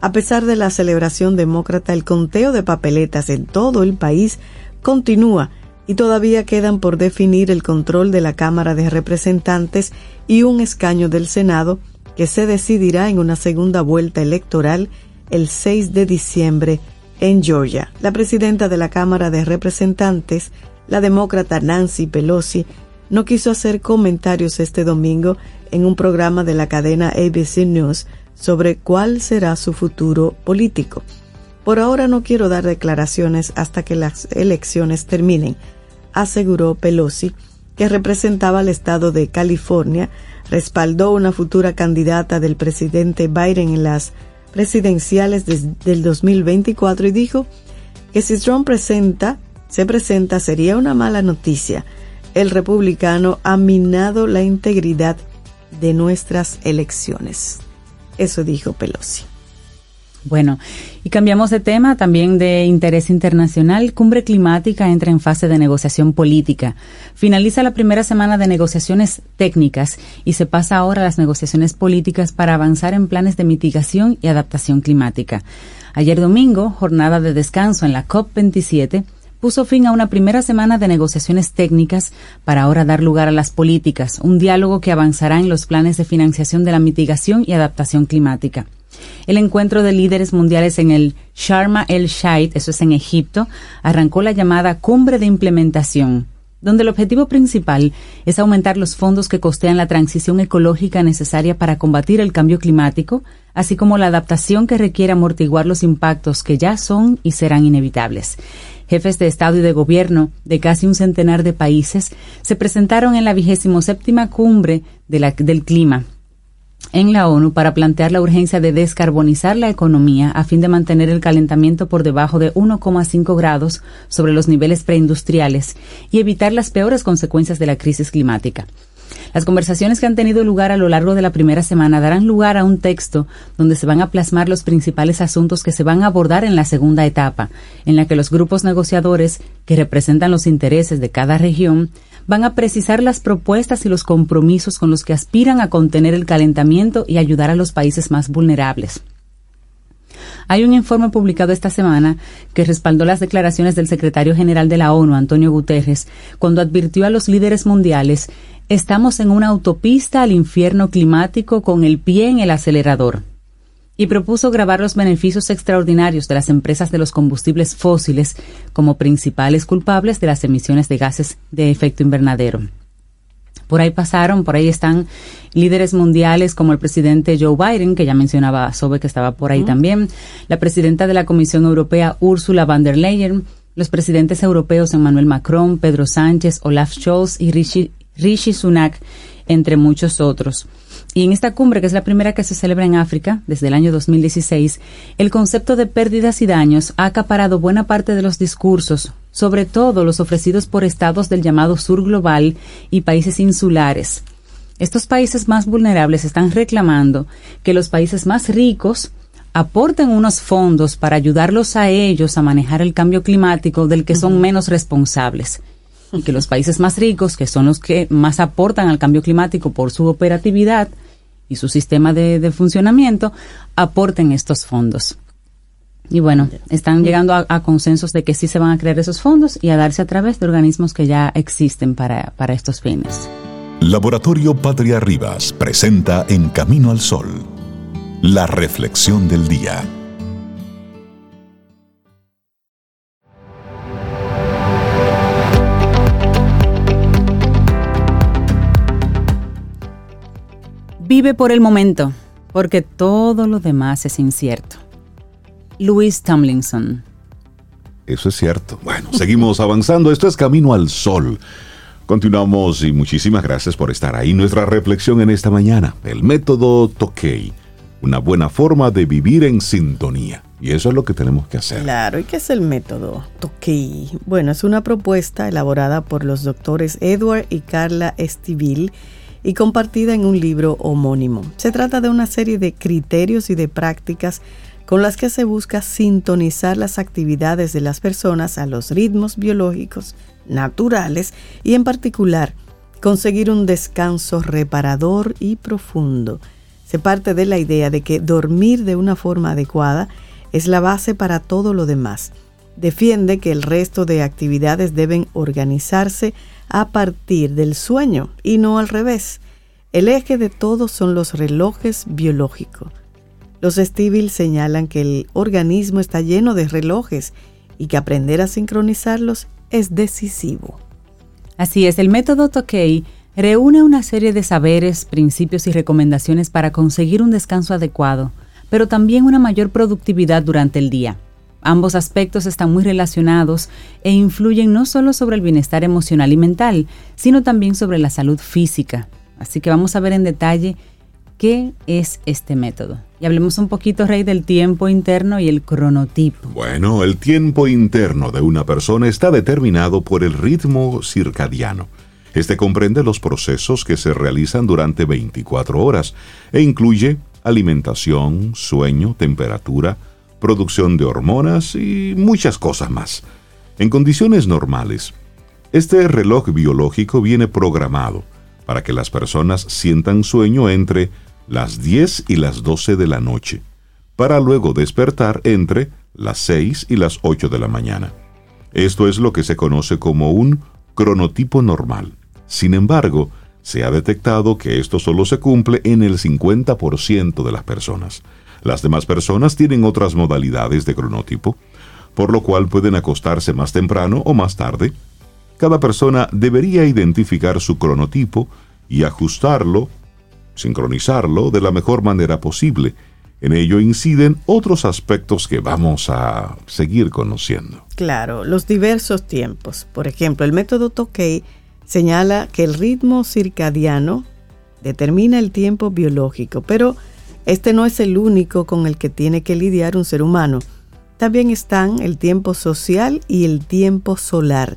Speaker 4: A pesar de la celebración demócrata, el conteo de papeletas en todo el país continúa y todavía quedan por definir el control de la Cámara de Representantes y un escaño del Senado que se decidirá en una segunda vuelta electoral el 6 de diciembre en Georgia. La presidenta de la Cámara de Representantes, la demócrata Nancy Pelosi, no quiso hacer comentarios este domingo en un programa de la cadena ABC News sobre cuál será su futuro político. Por ahora no quiero dar declaraciones hasta que las elecciones terminen, aseguró Pelosi, que representaba al estado de California, respaldó una futura candidata del presidente Biden en las presidenciales del 2024 y dijo que si Trump presenta, se presenta sería una mala noticia. El republicano ha minado la integridad de nuestras elecciones. Eso dijo Pelosi.
Speaker 5: Bueno, y cambiamos de tema, también de interés internacional. Cumbre climática entra en fase de negociación política. Finaliza la primera semana de negociaciones técnicas y se pasa ahora a las negociaciones políticas para avanzar en planes de mitigación y adaptación climática. Ayer domingo, jornada de descanso en la COP27, puso fin a una primera semana de negociaciones técnicas para ahora dar lugar a las políticas, un diálogo que avanzará en los planes de financiación de la mitigación y adaptación climática. El encuentro de líderes mundiales en el Sharma el Sheikh, eso es en Egipto, arrancó la llamada Cumbre de Implementación, donde el objetivo principal es aumentar los fondos que costean la transición ecológica necesaria para combatir el cambio climático, así como la adaptación que requiere amortiguar los impactos que ya son y serán inevitables. Jefes de Estado y de Gobierno de casi un centenar de países se presentaron en la vigésimo séptima cumbre del clima, en la ONU para plantear la urgencia de descarbonizar la economía a fin de mantener el calentamiento por debajo de 1,5 grados sobre los niveles preindustriales y evitar las peores consecuencias de la crisis climática. Las conversaciones que han tenido lugar a lo largo de la primera semana darán lugar a un texto donde se van a plasmar los principales asuntos que se van a abordar en la segunda etapa, en la que los grupos negociadores, que representan los intereses de cada región, van a precisar las propuestas y los compromisos con los que aspiran a contener el calentamiento y ayudar a los países más vulnerables. Hay un informe publicado esta semana que respaldó las declaraciones del secretario general de la ONU, Antonio Guterres, cuando advirtió a los líderes mundiales estamos en una autopista al infierno climático con el pie en el acelerador y propuso grabar los beneficios extraordinarios de las empresas de los combustibles fósiles como principales culpables de las emisiones de gases de efecto invernadero. Por ahí pasaron, por ahí están líderes mundiales como el presidente Joe Biden, que ya mencionaba Sobe que estaba por ahí también, la presidenta de la Comisión Europea Ursula von der Leyen, los presidentes europeos Emmanuel Macron, Pedro Sánchez, Olaf Scholz y Rishi, Rishi Sunak, entre muchos otros. Y en esta cumbre, que es la primera que se celebra en África desde el año 2016, el concepto de pérdidas y daños ha acaparado buena parte de los discursos, sobre todo los ofrecidos por estados del llamado sur global y países insulares. Estos países más vulnerables están reclamando que los países más ricos aporten unos fondos para ayudarlos a ellos a manejar el cambio climático del que son menos responsables y que los países más ricos, que son los que más aportan al cambio climático por su operatividad y su sistema de, funcionamiento, aporten estos fondos. Y bueno, están llegando a, consensos de que sí se van a crear esos fondos y a darse a través de organismos que ya existen para, para estos fines.
Speaker 2: Laboratorio Patria Rivas presenta En Camino al Sol, la reflexión del día.
Speaker 5: Vive por el momento, porque todo lo demás es incierto. Louis Tomlinson.
Speaker 3: Eso es cierto. Bueno, seguimos avanzando. Esto es Camino al Sol. Continuamos y muchísimas gracias por estar ahí. Nuestra reflexión en esta mañana, el método Tokei, una buena forma de vivir en sintonía. Y eso es lo que tenemos que hacer.
Speaker 4: Claro, ¿y qué es el método Tokei? Bueno, es una propuesta elaborada por los doctores Edward y Carla Estivil y compartida en un libro homónimo. Se trata de una serie de criterios y de prácticas con las que se busca sintonizar las actividades de las personas a los ritmos biológicos naturales y en particular conseguir un descanso reparador y profundo. Se parte de la idea de que dormir de una forma adecuada es la base para todo lo demás. Defiende que el resto de actividades deben organizarse a partir del sueño y no al revés. El eje de todo son los relojes biológicos. Los Stivil señalan que el organismo está lleno de relojes y que aprender a sincronizarlos es decisivo.
Speaker 5: Así es, el método Tokei reúne una serie de saberes, principios y recomendaciones para conseguir un descanso adecuado, pero también una mayor productividad durante el día. Ambos aspectos están muy relacionados e influyen no solo sobre el bienestar emocional y mental, sino también sobre la salud física. Así que vamos a ver en detalle qué es este método. Y hablemos un poquito, Rey, del tiempo interno y el cronotipo.
Speaker 3: Bueno, el tiempo interno de una persona está determinado por el ritmo circadiano. Este comprende los procesos que se realizan durante 24 horas e incluye alimentación, sueño, temperatura, producción de hormonas y muchas cosas más. En condiciones normales, este reloj biológico viene programado para que las personas sientan sueño entre las 10 y las 12 de la noche, para luego despertar entre las 6 y las 8 de la mañana. Esto es lo que se conoce como un cronotipo normal. Sin embargo, se ha detectado que esto solo se cumple en el 50% de las personas. Las demás personas tienen otras modalidades de cronotipo, por lo cual pueden acostarse más temprano o más tarde. Cada persona debería identificar su cronotipo y ajustarlo, sincronizarlo de la mejor manera posible. En ello inciden otros aspectos que vamos a seguir conociendo.
Speaker 4: Claro, los diversos tiempos. Por ejemplo, el método Tokei señala que el ritmo circadiano determina el tiempo biológico, pero este no es el único con el que tiene que lidiar un ser humano. También están el tiempo social y el tiempo solar.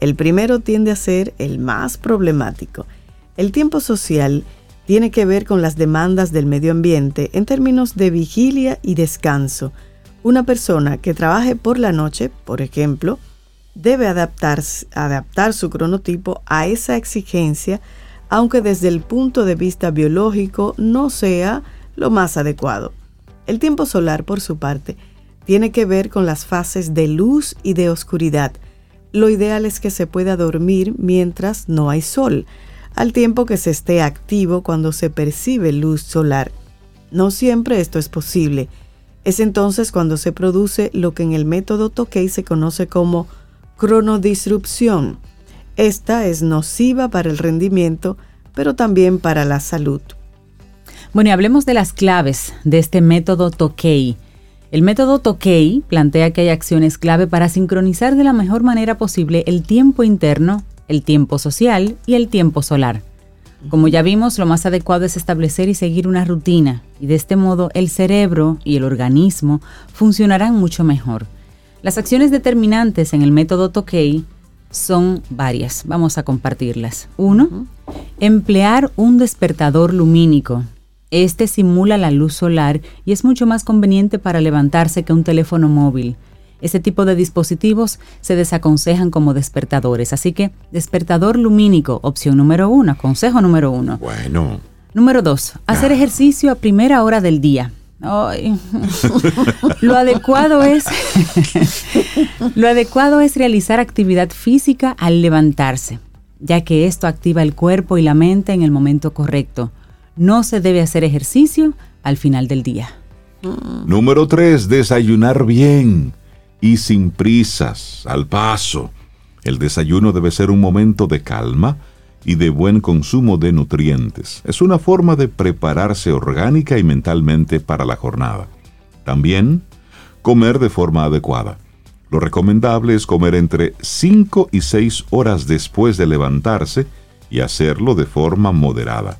Speaker 4: El primero tiende a ser el más problemático. El tiempo social tiene que ver con las demandas del medio ambiente en términos de vigilia y descanso. Una persona que trabaje por la noche, por ejemplo, debe adaptar su cronotipo a esa exigencia, aunque desde el punto de vista biológico no sea lo más adecuado. El tiempo solar, por su parte, tiene que ver con las fases de luz y de oscuridad. Lo ideal es que se pueda dormir mientras no hay sol, al tiempo que se esté activo cuando se percibe luz solar. No siempre esto es posible. Es entonces cuando se produce lo que en el método Tokei se conoce como cronodisrupción. Esta es nociva para el rendimiento, pero también para la salud.
Speaker 5: Bueno, y hablemos de las claves de este método Tokei. El método Tokei plantea que hay acciones clave para sincronizar de la mejor manera posible el tiempo interno, el tiempo social y el tiempo solar. Como ya vimos, lo más adecuado es establecer y seguir una rutina, y de este modo el cerebro y el organismo funcionarán mucho mejor. Las acciones determinantes en el método Tokei son varias. Vamos a compartirlas. Uno, emplear un despertador lumínico. Este simula la luz solar y es mucho más conveniente para levantarse que un teléfono móvil. Ese tipo de dispositivos se desaconsejan como despertadores, así que despertador lumínico, opción número uno, consejo número uno.
Speaker 3: Bueno.
Speaker 5: Número dos, hacer ejercicio a primera hora del día. *laughs* lo adecuado es *laughs* lo adecuado es realizar actividad física al levantarse, ya que esto activa el cuerpo y la mente en el momento correcto no se debe hacer ejercicio al final del día.
Speaker 3: Número 3. Desayunar bien y sin prisas, al paso. El desayuno debe ser un momento de calma y de buen consumo de nutrientes. Es una forma de prepararse orgánica y mentalmente para la jornada. También, comer de forma adecuada. Lo recomendable es comer entre 5 y 6 horas después de levantarse y hacerlo de forma moderada.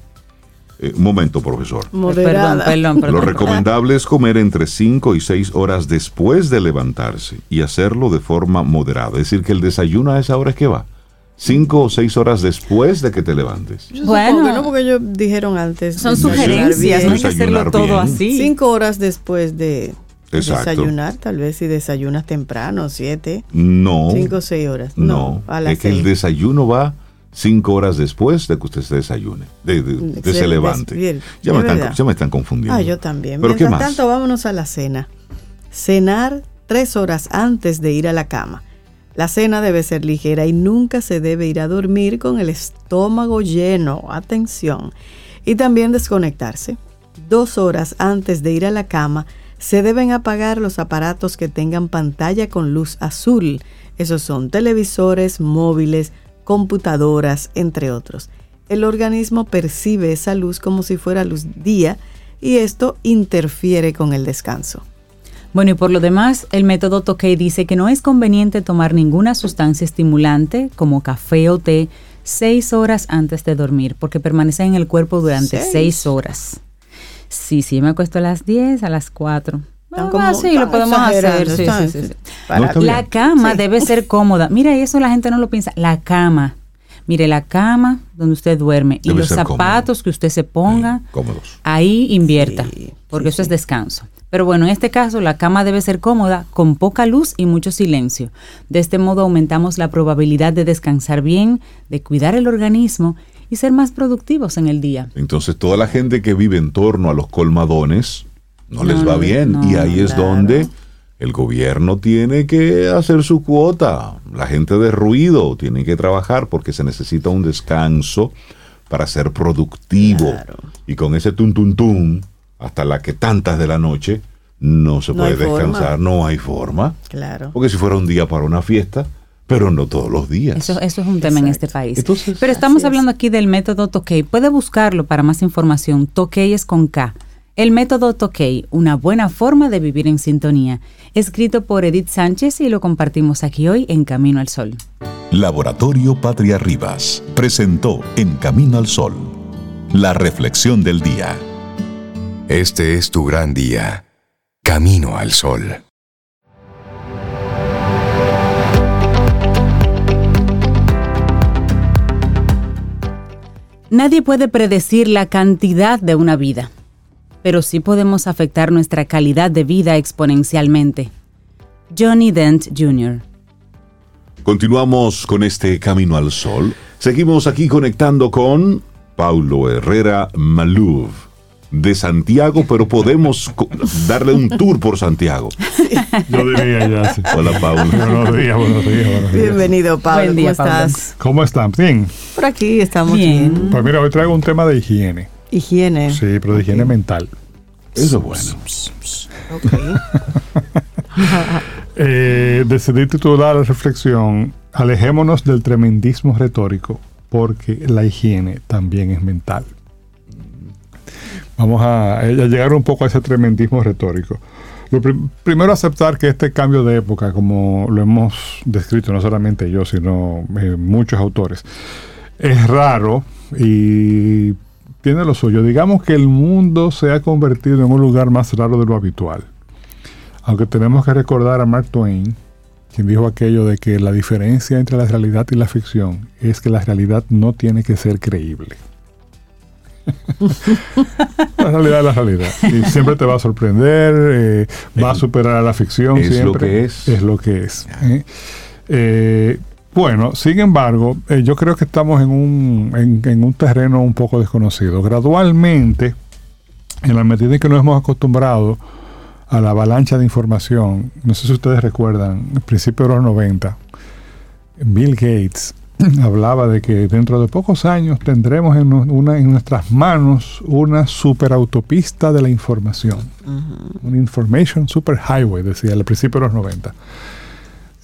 Speaker 3: Eh, un momento, profesor.
Speaker 5: Perdón, perdón,
Speaker 3: Lo recomendable es comer entre 5 y 6 horas después de levantarse y hacerlo de forma moderada. Es decir, que el desayuno a esa hora es que va. cinco o seis horas después de que te levantes.
Speaker 4: Yo bueno, que no, porque ellos dijeron antes.
Speaker 5: Son sugerencias, no hay que hacerlo todo así.
Speaker 4: Cinco horas después de desayunar, tal vez si desayunas temprano, siete.
Speaker 3: No.
Speaker 4: Cinco o seis horas.
Speaker 3: No, es que el desayuno va cinco horas después de que usted se desayune, de, se levante. ya, me están, ya, me están, confundiendo.
Speaker 4: Ah, yo también. ¿Pero Mientras tanto, vámonos a la cena. Cenar tres horas antes de ir a la cama. La cena debe ser ligera y nunca se debe ir a dormir con el estómago lleno. Atención. Y también desconectarse. Dos horas antes de ir a la cama se deben apagar los aparatos que tengan pantalla con luz azul. Esos son televisores, móviles, computadoras, entre otros. El organismo percibe esa luz como si fuera luz día y esto interfiere con el descanso.
Speaker 5: Bueno, y por lo demás, el método Tokei dice que no es conveniente tomar ninguna sustancia estimulante como café o té seis horas antes de dormir, porque permanece en el cuerpo durante seis, horas. Sí, sí, me acuesto a las 10, a las 4. Ah, sí, lo podemos hacer. Sí, sí, sí, la cama debe ser cómoda. Mira, eso la gente no lo piensa. La cama. Mire, la cama donde usted duerme y los zapatos que usted se ponga,
Speaker 3: cómodos.
Speaker 5: ahí invierta, porque eso es descanso. Pero bueno, en este caso la cama debe ser cómoda, con poca luz y mucho silencio. De este modo aumentamos la probabilidad de descansar bien, de cuidar el organismo y ser más productivos en el día.
Speaker 3: Entonces toda la gente que vive en torno a los colmadones no, les va bien y ahí es donde el gobierno tiene que hacer su cuota. La gente de ruido tiene que trabajar porque se necesita un descanso para ser productivo. Y con ese tum tum tum hasta la que tantas de la noche, no se puede descansar, no hay forma.
Speaker 4: Claro.
Speaker 3: Porque si fuera un día para una fiesta, pero no todos los días.
Speaker 5: Eso, eso es un tema en este país. pero estamos hablando aquí del método Tokei. Puede buscarlo para más información. Tokei es con K. El método Tokei, una buena forma de vivir en sintonía. Escrito por Edith Sánchez y lo compartimos aquí hoy en Camino al Sol.
Speaker 2: Laboratorio Patria Rivas presentó En Camino al Sol la reflexión del día.
Speaker 6: Este es tu gran día. Camino al sol.
Speaker 5: Nadie puede predecir la cantidad de una vida, pero sí podemos afectar nuestra calidad de vida exponencialmente. Johnny Dent Jr.
Speaker 3: Continuamos con este Camino al Sol. Seguimos aquí conectando con Paulo Herrera Maluf de Santiago, pero podemos darle un tour por Santiago.
Speaker 7: Yo diría ya. Sí.
Speaker 3: Hola, Pablo.
Speaker 7: Buenos días, buenos días, buenos días.
Speaker 4: Bienvenido, Pablo. ¿Cómo estás?
Speaker 7: ¿Cómo están? Bien.
Speaker 4: Por aquí estamos bien.
Speaker 7: Pues mira, hoy traigo un tema de higiene.
Speaker 4: Higiene.
Speaker 7: Sí, pero de higiene mental.
Speaker 3: Eso es bueno. *laughs*
Speaker 7: eh, decidí titular la reflexión Alejémonos del tremendismo retórico, porque la higiene también es mental. Vamos a, llegar un poco a ese tremendismo retórico. Lo primero, aceptar que este cambio de época, como lo hemos descrito no solamente yo, sino eh, muchos autores, es raro y tiene lo suyo. Digamos que el mundo se ha convertido en un lugar más raro de lo habitual. Aunque tenemos que recordar a Mark Twain, quien dijo aquello de que la diferencia entre la realidad y la ficción es que la realidad no tiene que ser creíble *laughs* la realidad es la realidad. Y siempre te va a sorprender, eh, va a superar a la ficción.
Speaker 3: Es
Speaker 7: lo
Speaker 3: que es.
Speaker 7: Es lo que es. ¿eh? Eh, bueno, sin embargo, yo creo que estamos en un, en, un terreno un poco desconocido. Gradualmente, en la medida en que nos hemos acostumbrado a la avalancha de información, no sé si ustedes recuerdan, al principio de los 90, Bill Gates *clears throat* hablaba de que dentro de pocos años tendremos en, una, en nuestras manos una superautopista de la información. Un information super highway, decía al principio de los 90.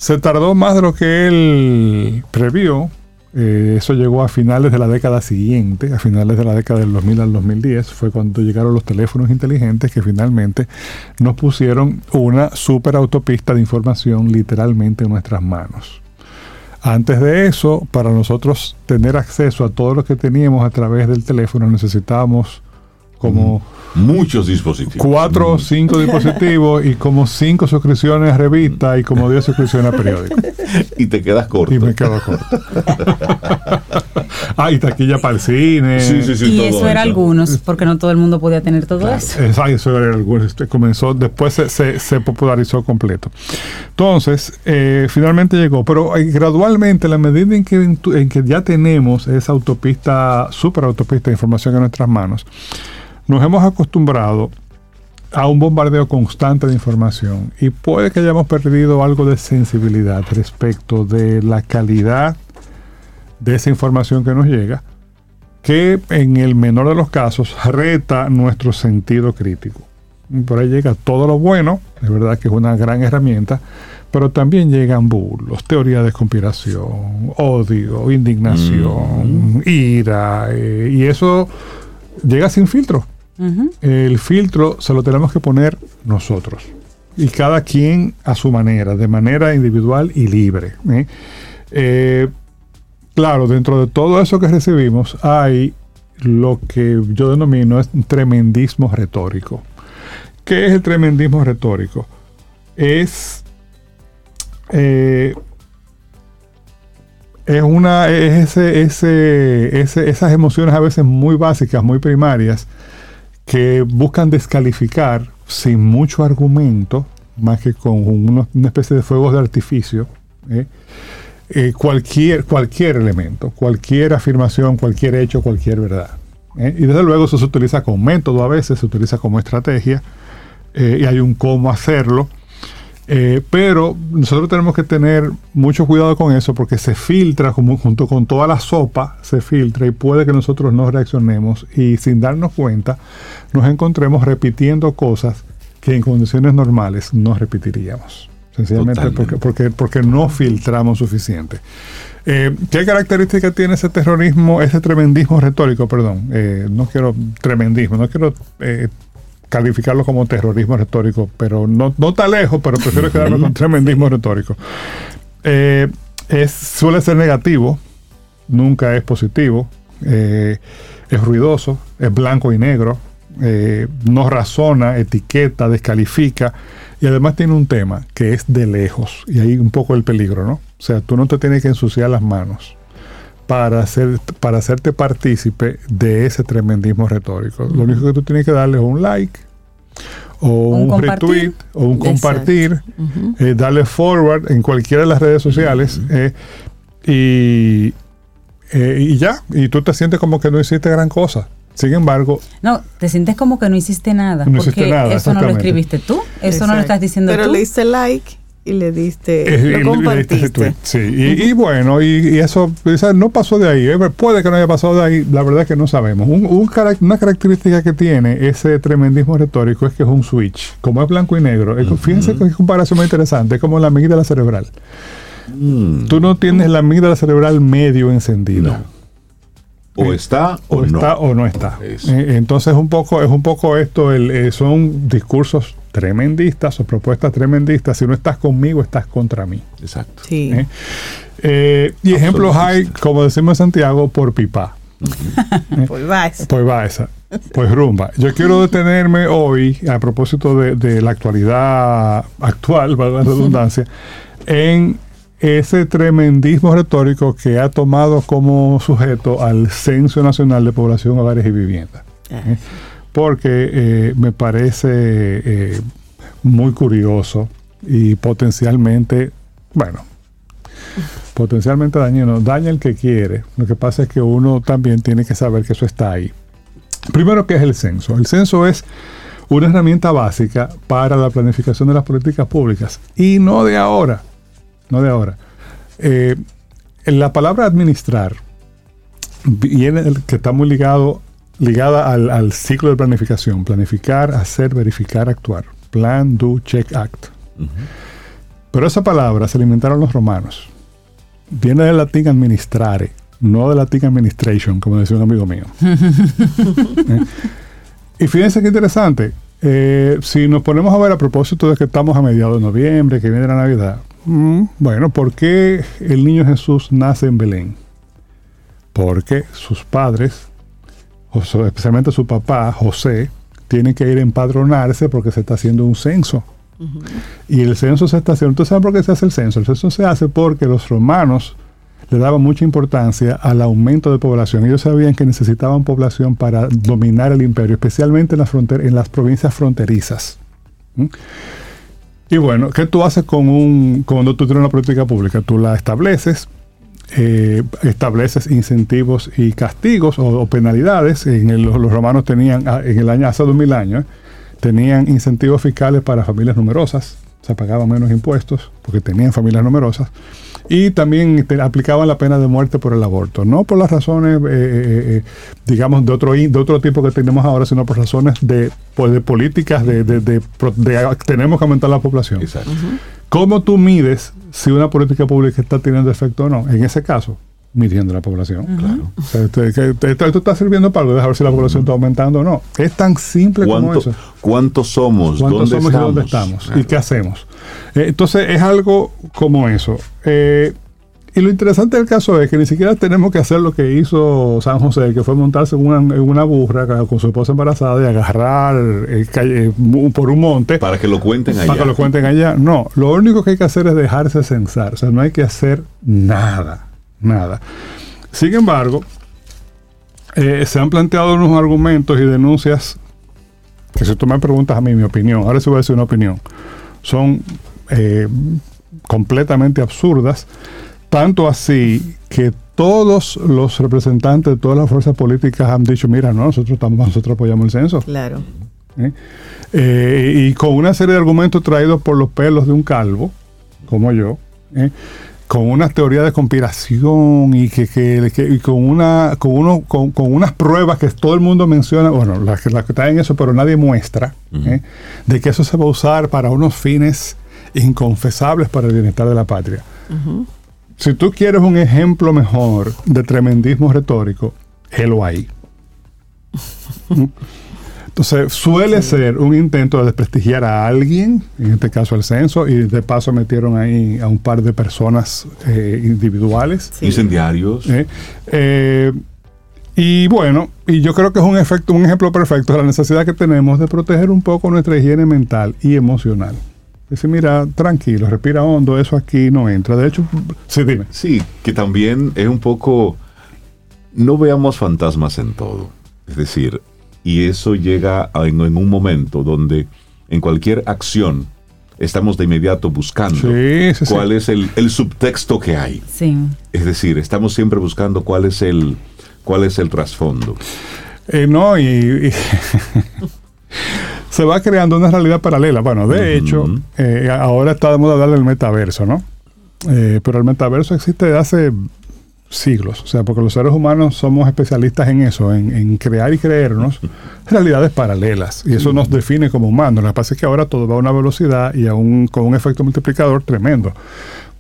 Speaker 7: Se tardó más de lo que él previó. Eh, eso llegó a finales de la década siguiente, a finales de la década del 2000 al 2010, fue cuando llegaron los teléfonos inteligentes que finalmente nos pusieron una superautopista de información literalmente en nuestras manos. Antes de eso, para nosotros tener acceso a todo lo que teníamos a través del teléfono, necesitábamos como
Speaker 3: muchos dispositivos.
Speaker 7: Cuatro o cinco dispositivos y como cinco suscripciones a revista y como diez suscripciones a periódico. *laughs*
Speaker 3: y te quedas corto.
Speaker 7: Y me quedo corto. *laughs* ah, y taquilla para el cine.
Speaker 3: Sí, sí, sí,
Speaker 5: y eso era algunos, porque no todo el mundo podía tener todo eso.
Speaker 7: Exacto, eso era algunos. Este, comenzó, después se, se, se popularizó completo. Entonces, eh, finalmente llegó, pero eh, gradualmente, la medida en que, en que ya tenemos esa autopista, super autopista de información en nuestras manos, nos hemos acostumbrado a un bombardeo constante de información y puede que hayamos perdido algo de sensibilidad respecto de la calidad de esa información que nos llega, que en el menor de los casos reta nuestro sentido crítico. Por ahí llega todo lo bueno, es verdad que es una gran herramienta, pero también llegan burlos, teorías de conspiración, odio, indignación, mm. ira, eh, y eso llega sin filtro. El filtro se lo tenemos que poner nosotros. Y cada quien a su manera, de manera individual y libre. ¿eh? Eh, claro, dentro de todo eso que recibimos hay lo que yo denomino es tremendismo retórico. ¿Qué es el tremendismo retórico? Es, eh, es una, es ese, ese, esas emociones a veces muy básicas, muy primarias, que buscan descalificar sin mucho argumento, más que con una, especie de fuegos de artificio, ¿eh? Eh, cualquier, cualquier elemento, cualquier afirmación, cualquier hecho, cualquier verdad. ¿eh? Y desde luego eso se utiliza como método a veces, se utiliza como estrategia, y hay un cómo hacerlo. Eh, pero nosotros tenemos que tener mucho cuidado con eso porque se filtra como, junto con toda la sopa, se filtra y puede que nosotros no reaccionemos y sin darnos cuenta nos encontremos repitiendo cosas que en condiciones normales no repetiríamos. Sencillamente porque, porque, porque, no filtramos suficiente. Eh, ¿Qué característica tiene ese terrorismo, ese tremendismo retórico? Perdón, eh, no quiero tremendismo, no quiero calificarlo como terrorismo retórico, pero no, no está lejos, pero prefiero quedarme con tremendismo retórico. Eh, es, suele ser negativo, nunca es positivo, eh, es ruidoso, es blanco y negro, eh, no razona, etiqueta, descalifica y además tiene un tema que es de lejos y ahí un poco el peligro, ¿no? O sea, tú no te tienes que ensuciar las manos para, hacer, para hacerte partícipe de ese tremendismo retórico. Lo único que tú tienes que darle es un like o un, retweet o un compartir, eh, darle forward en cualquiera de las redes sociales eh, y, eh, y ya, y tú te sientes como que no hiciste gran cosa. Sin embargo...
Speaker 5: No, te sientes como que no hiciste nada.
Speaker 7: No porque nada,
Speaker 5: eso no lo escribiste tú, eso no lo estás diciendo
Speaker 4: tú.
Speaker 5: Pero
Speaker 4: le diste like y le diste, *laughs* eh, lo compartiste.
Speaker 7: sí, y, bueno, y, eso no pasó de ahí. Eh, puede que no haya pasado de ahí, la verdad es que no sabemos. Un, una característica que tiene ese tremendismo retórico es que es un switch. Como es blanco y negro, fíjense que es comparación muy interesante, es como la amígdala cerebral. Mm. Tú no tienes la amígdala cerebral medio encendida.
Speaker 3: O eh, está
Speaker 7: o, o está o no está. entonces un poco es un poco esto el, son discursos tremendistas o propuestas tremendistas. Si no estás conmigo, estás contra mí.
Speaker 3: Exacto.
Speaker 7: Sí. ¿Eh? Eh, y ejemplos hay, como decimos en Santiago, por pipa. *laughs*
Speaker 4: ¿Eh? Pues va esa.
Speaker 7: Pues va esa. Pues rumba. Yo quiero detenerme hoy, a propósito de, la actualidad actual, para la redundancia, en ese tremendismo retórico que ha tomado como sujeto al Censo Nacional de Población, Hogares y Viviendas. Ah, porque eh, me parece eh, muy curioso y potencialmente, bueno, potencialmente dañino. Daña el que quiere. Lo que pasa es que uno también tiene que saber que eso está ahí. Primero, ¿qué es el censo? El censo es una herramienta básica para la planificación de las políticas públicas y no de ahora, no de ahora. Eh, la palabra administrar viene que está muy ligado ligada al, ciclo de planificación. Planificar, hacer, verificar, actuar. Plan, do, check, act. Pero esa palabra se alimentaron los romanos. Viene del latín administrare, no del latín administration, como decía un amigo mío. *laughs* ¿Eh? Y fíjense qué interesante. Eh, si nos ponemos a ver a propósito de que estamos a mediados de noviembre, que viene la Navidad, mm, bueno, ¿por qué el niño Jesús nace en Belén? Porque sus padres especialmente su papá, José, tiene que ir a empadronarse porque se está haciendo un censo. Y el censo se está haciendo. ¿Entonces saben por qué se hace el censo? El censo se hace porque los romanos le daban mucha importancia al aumento de población. Ellos sabían que necesitaban población para dominar el imperio, especialmente en las, en las provincias fronterizas. ¿Mm? Y bueno, ¿qué tú haces con un, cuando tú tienes una política pública? Tú la estableces, eh, estableces incentivos y castigos o, penalidades. En los romanos tenían, ah, en el año hace dos mil años, tenían incentivos fiscales para familias numerosas, se pagaban menos impuestos porque tenían familias numerosas y también aplicaban la pena de muerte por el aborto, no por las razones, eh, eh, eh, digamos, de otro, de otro tipo que tenemos ahora, sino por razones de, pues, de políticas, de, de, tenemos que aumentar la población. Exacto. ¿Cómo tú mides si una política pública está teniendo efecto o no? En ese caso, midiendo la población. Claro. esto, está sirviendo para algo, ver si la población está aumentando o no. Es tan simple como eso.
Speaker 3: ¿Cuántos somos?
Speaker 7: ¿Cuántos somos y dónde estamos? ¿Y qué hacemos? Eh, entonces es algo como eso. Eh, y lo interesante del caso es que ni siquiera tenemos que hacer lo que hizo San José, que fue montarse en una, burra con su esposa embarazada y agarrar eh, por un monte.
Speaker 3: Para que lo cuenten allá.
Speaker 7: Para que lo cuenten allá. No, lo único que hay que hacer es dejarse censar. O sea, no hay que hacer nada nada. Sin embargo, eh, se han planteado unos argumentos y denuncias que si tú me preguntas a mí mi opinión, ahora sí voy a decir una opinión, son eh, completamente absurdas, tanto así que todos los representantes de todas las fuerzas políticas han dicho, mira, no, nosotros estamos, nosotros apoyamos el censo.
Speaker 4: Claro.
Speaker 7: ¿Eh? y con una serie de argumentos traídos por los pelos de un calvo, como yo, con una teoría de conspiración y que, con una con uno con, unas pruebas que todo el mundo menciona bueno las, que están en eso pero nadie muestra ¿eh? de que eso se va a usar para unos fines inconfesables para el bienestar de la patria. Si tú quieres un ejemplo mejor de tremendismo retórico helo ahí *laughs* Entonces, suele ser un intento de desprestigiar a alguien, en este caso el censo, y de paso metieron ahí a un par de personas eh, individuales.
Speaker 3: Incendiarios.
Speaker 7: Eh, eh, y bueno, y yo creo que es un efecto, un ejemplo perfecto de la necesidad que tenemos de proteger un poco nuestra higiene mental y emocional. Dice, mira, tranquilo, respira hondo, eso aquí no entra. De hecho, sí, dime.
Speaker 3: Sí, que también es un poco, no veamos fantasmas en todo. Es decir, y eso llega en, un momento donde en cualquier acción estamos de inmediato buscando cuál es el, subtexto que hay. Es decir, estamos siempre buscando cuál es el, cuál es el trasfondo.
Speaker 7: Eh, no, y, *laughs* se va creando una realidad paralela. Bueno, de hecho, eh, ahora está de moda hablar del metaverso, ¿no? Eh, pero el metaverso existe desde hace siglos. O sea, porque los seres humanos somos especialistas en eso, en, crear y creernos *laughs* realidades paralelas. Y eso nos define como humanos. Lo que pasa es que ahora todo va a una velocidad y aún con un efecto multiplicador tremendo.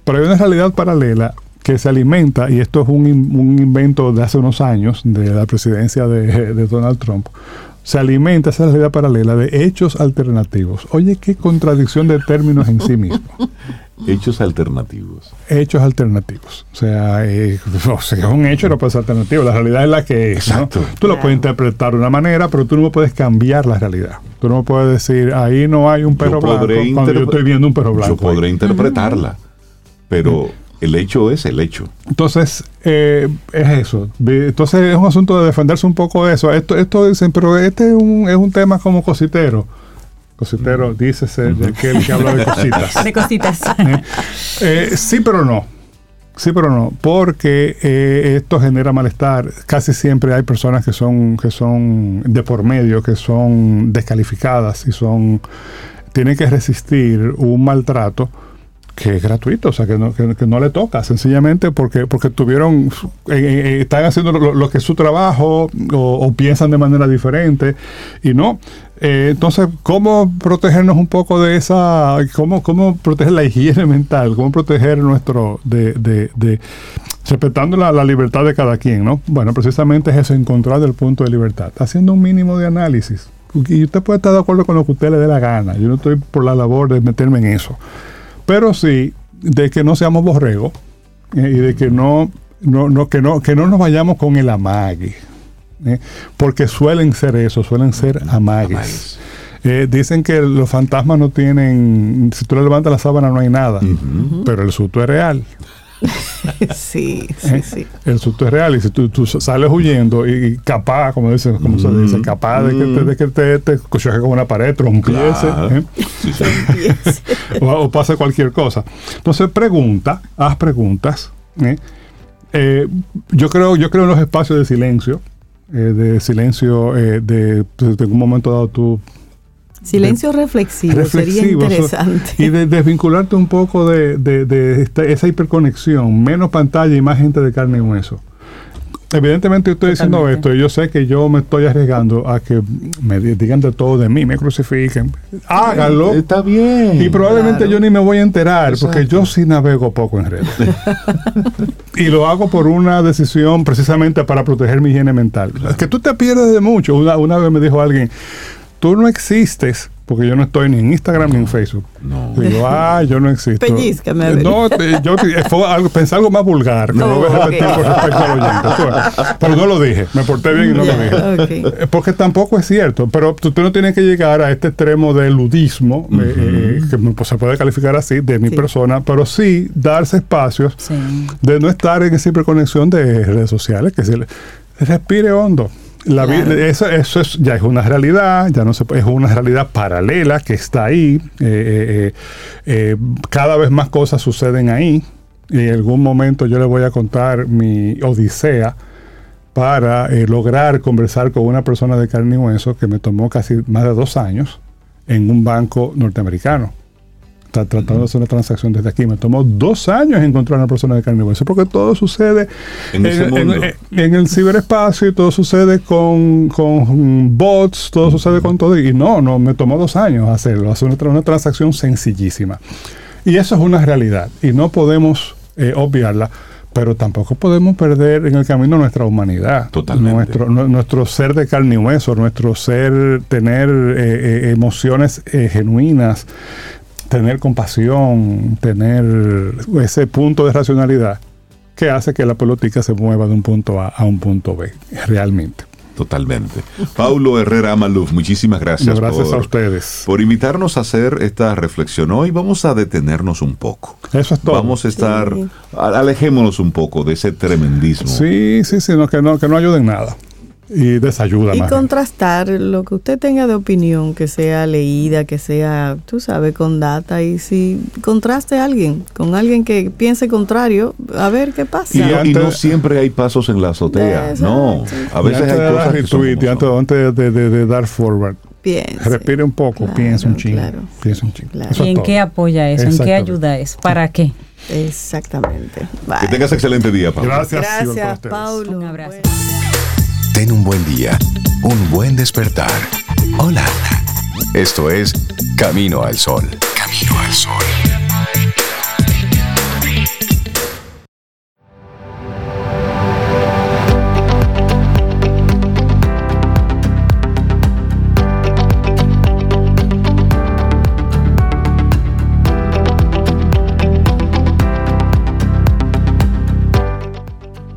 Speaker 7: Pero hay una realidad paralela que se alimenta, y esto es un, invento de hace unos años, de la presidencia de, *laughs* de Donald Trump, se alimenta esa realidad paralela de hechos alternativos. Oye, qué contradicción de términos en sí mismo. *laughs*
Speaker 3: Hechos alternativos.
Speaker 7: Hechos alternativos. O sea, eh, *laughs* o sea es un hecho no puede ser alternativo. La realidad es la que es. Exacto. Tú lo puedes interpretar de una manera, pero tú no puedes cambiar la realidad. Tú no puedes decir, ahí no hay un perro blanco cuando yo estoy viendo un perro blanco.
Speaker 3: Yo podré interpretarla, pero el hecho es el hecho.
Speaker 7: Entonces, eh, es eso. Entonces, es un asunto de defenderse un poco de eso. Esto, esto dicen, pero este es un, es un tema como cositero Cositero, dice ser de aquel que habla de *laughs* cositas.
Speaker 5: De cositas.
Speaker 7: ¿Eh? *laughs* Eh, sí, pero no. Sí, pero no, porque eh, esto genera malestar. Casi siempre hay personas que son, que son de por medio, que son descalificadas y son tienen que resistir un maltrato que es gratuito, o sea, que no, que, no le toca, sencillamente porque, porque tuvieron, están haciendo lo, que es su trabajo o, piensan de manera diferente y no. Eh, entonces, ¿cómo protegernos un poco de esa, cómo, cómo proteger la higiene *laughs* mental, cómo proteger nuestro, respetando la, libertad de cada quien, ¿no? Bueno, precisamente es eso, encontrar el punto de libertad, haciendo un mínimo de análisis. Y usted puede estar de acuerdo con lo que usted le dé la gana, yo no estoy por la labor de meterme en eso pero sí de que no seamos borregos eh, y de que no, no, que no, que no nos vayamos con el amague. ¿Eh? porque suelen ser eso, suelen ser amagues.
Speaker 3: Amagues.
Speaker 7: Eh, dicen que los fantasmas no tienen, si tú le levantas la sábana no hay nada, pero el susto es real. *laughs*
Speaker 4: Sí, sí,
Speaker 7: ¿eh?
Speaker 4: sí.
Speaker 7: El susto es real y si tú, tú sales huyendo y, y capaz, como, dicen, como se dice, capaz de que te, de que te, te choque con una pared, trompiese,
Speaker 3: Claro.
Speaker 7: ¿eh? *laughs* o, o pase cualquier cosa. Entonces pregunta, haz preguntas. ¿eh? Eh, yo creo, yo creo en los espacios de silencio, eh, de silencio, eh, de, de, de un momento dado tú
Speaker 4: Silencio reflexivo, sería interesante.
Speaker 7: y de desvincularte un poco de, de- de esta- esa hiperconexión, menos pantalla y más gente de carne y hueso. Evidentemente yo estoy diciendo esto y yo sé que yo me estoy arriesgando a que me di- digan de todo de mí, me crucifiquen. Háganlo.
Speaker 3: Está bien.
Speaker 7: Y probablemente
Speaker 4: Claro.
Speaker 7: yo ni me voy a enterar, porque yo sí navego poco en redes. *laughs* y lo hago por una decisión precisamente para proteger mi higiene mental. Es que tú te pierdes de mucho. Una, una vez me dijo alguien, tú no existes, porque yo no estoy ni en Instagram ni en Facebook.
Speaker 3: No.
Speaker 7: Digo, ah, yo no existo.
Speaker 4: Ver.
Speaker 7: No, te- yo te- fue algo, pensé algo más vulgar, que no voy a repetir con respecto al oyente. Pero no lo dije, me porté bien y no lo dije. Eh, Porque tampoco es cierto, pero tú, tú no tienes que llegar a este extremo de ludismo, eh, eh, que pues, se puede calificar así, de mi
Speaker 4: Sí.
Speaker 7: persona, pero sí darse espacios
Speaker 5: Sí.
Speaker 7: de no estar en esa hiperconexión de redes sociales, que se le- respire hondo. La
Speaker 4: Claro.
Speaker 7: eso, eso es, ya es una realidad, ya no se, es una realidad paralela que está ahí. eh, eh, eh, cada vez más cosas suceden ahí. Y en algún momento yo les voy a contar mi odisea para lograr conversar con una persona de carne y hueso que me tomó casi más de dos años en un banco norteamericano. Está tratando de hacer una transacción desde aquí. Me tomó dos años encontrar a una persona de carne y hueso, porque todo sucede
Speaker 3: En
Speaker 7: el ciberespacio y todo sucede con, con bots, todo sucede con todo. Y no, no, me tomó dos años hacerlo, hacer una, tra- una transacción sencillísima. Y eso es una realidad y no podemos eh, obviarla. Pero tampoco podemos perder en el camino nuestra humanidad.
Speaker 3: Totalmente.
Speaker 7: Nuestro, nu- nuestro ser de carne y hueso, nuestro ser, tener eh, eh, emociones eh, genuinas, tener compasión, tener ese punto de racionalidad que hace que la política se mueva de un punto A a un punto B, realmente.
Speaker 3: Totalmente. Paulo Herrera Amaluf, muchísimas gracias,
Speaker 7: Gracias
Speaker 3: por,
Speaker 7: a ustedes.
Speaker 3: por invitarnos a hacer esta reflexión. Hoy vamos a detenernos un poco.
Speaker 7: Eso es todo.
Speaker 3: Vamos a estar,
Speaker 4: Sí.
Speaker 3: alejémonos un poco de ese tremendismo.
Speaker 7: Sí, sí, sí, no, que, no, que no ayuden nada. Y desayuda
Speaker 4: Y
Speaker 7: más.
Speaker 4: contrastar lo que usted tenga de opinión, que sea leída, que sea, tú sabes, con data. Y si contraste a alguien, con alguien que piense contrario, a ver qué pasa.
Speaker 3: Y, no, y
Speaker 7: antes-
Speaker 3: no siempre hay pasos en la azotea, no. A veces
Speaker 7: antes
Speaker 3: hay
Speaker 7: de dar
Speaker 3: cosas que son
Speaker 7: retweet,
Speaker 3: como
Speaker 7: antes,
Speaker 3: son.
Speaker 7: antes de, de- de dar forward,
Speaker 4: Piense.
Speaker 7: respire un poco,
Speaker 4: Claro,
Speaker 7: piensa un chingo.
Speaker 4: claro.
Speaker 7: Piensa un chingo.
Speaker 4: Claro.
Speaker 5: ¿Y en
Speaker 7: todo.
Speaker 5: qué apoya eso? ¿En qué ayuda eso? ¿Para qué?
Speaker 4: Exactamente.
Speaker 3: Que tengas excelente día, Pablo.
Speaker 7: Gracias,
Speaker 4: Gracias. Paulo.
Speaker 5: Un abrazo.
Speaker 4: Bueno.
Speaker 6: Ten un buen día, un buen despertar. Hola. Esto es Camino al Sol. Camino al Sol.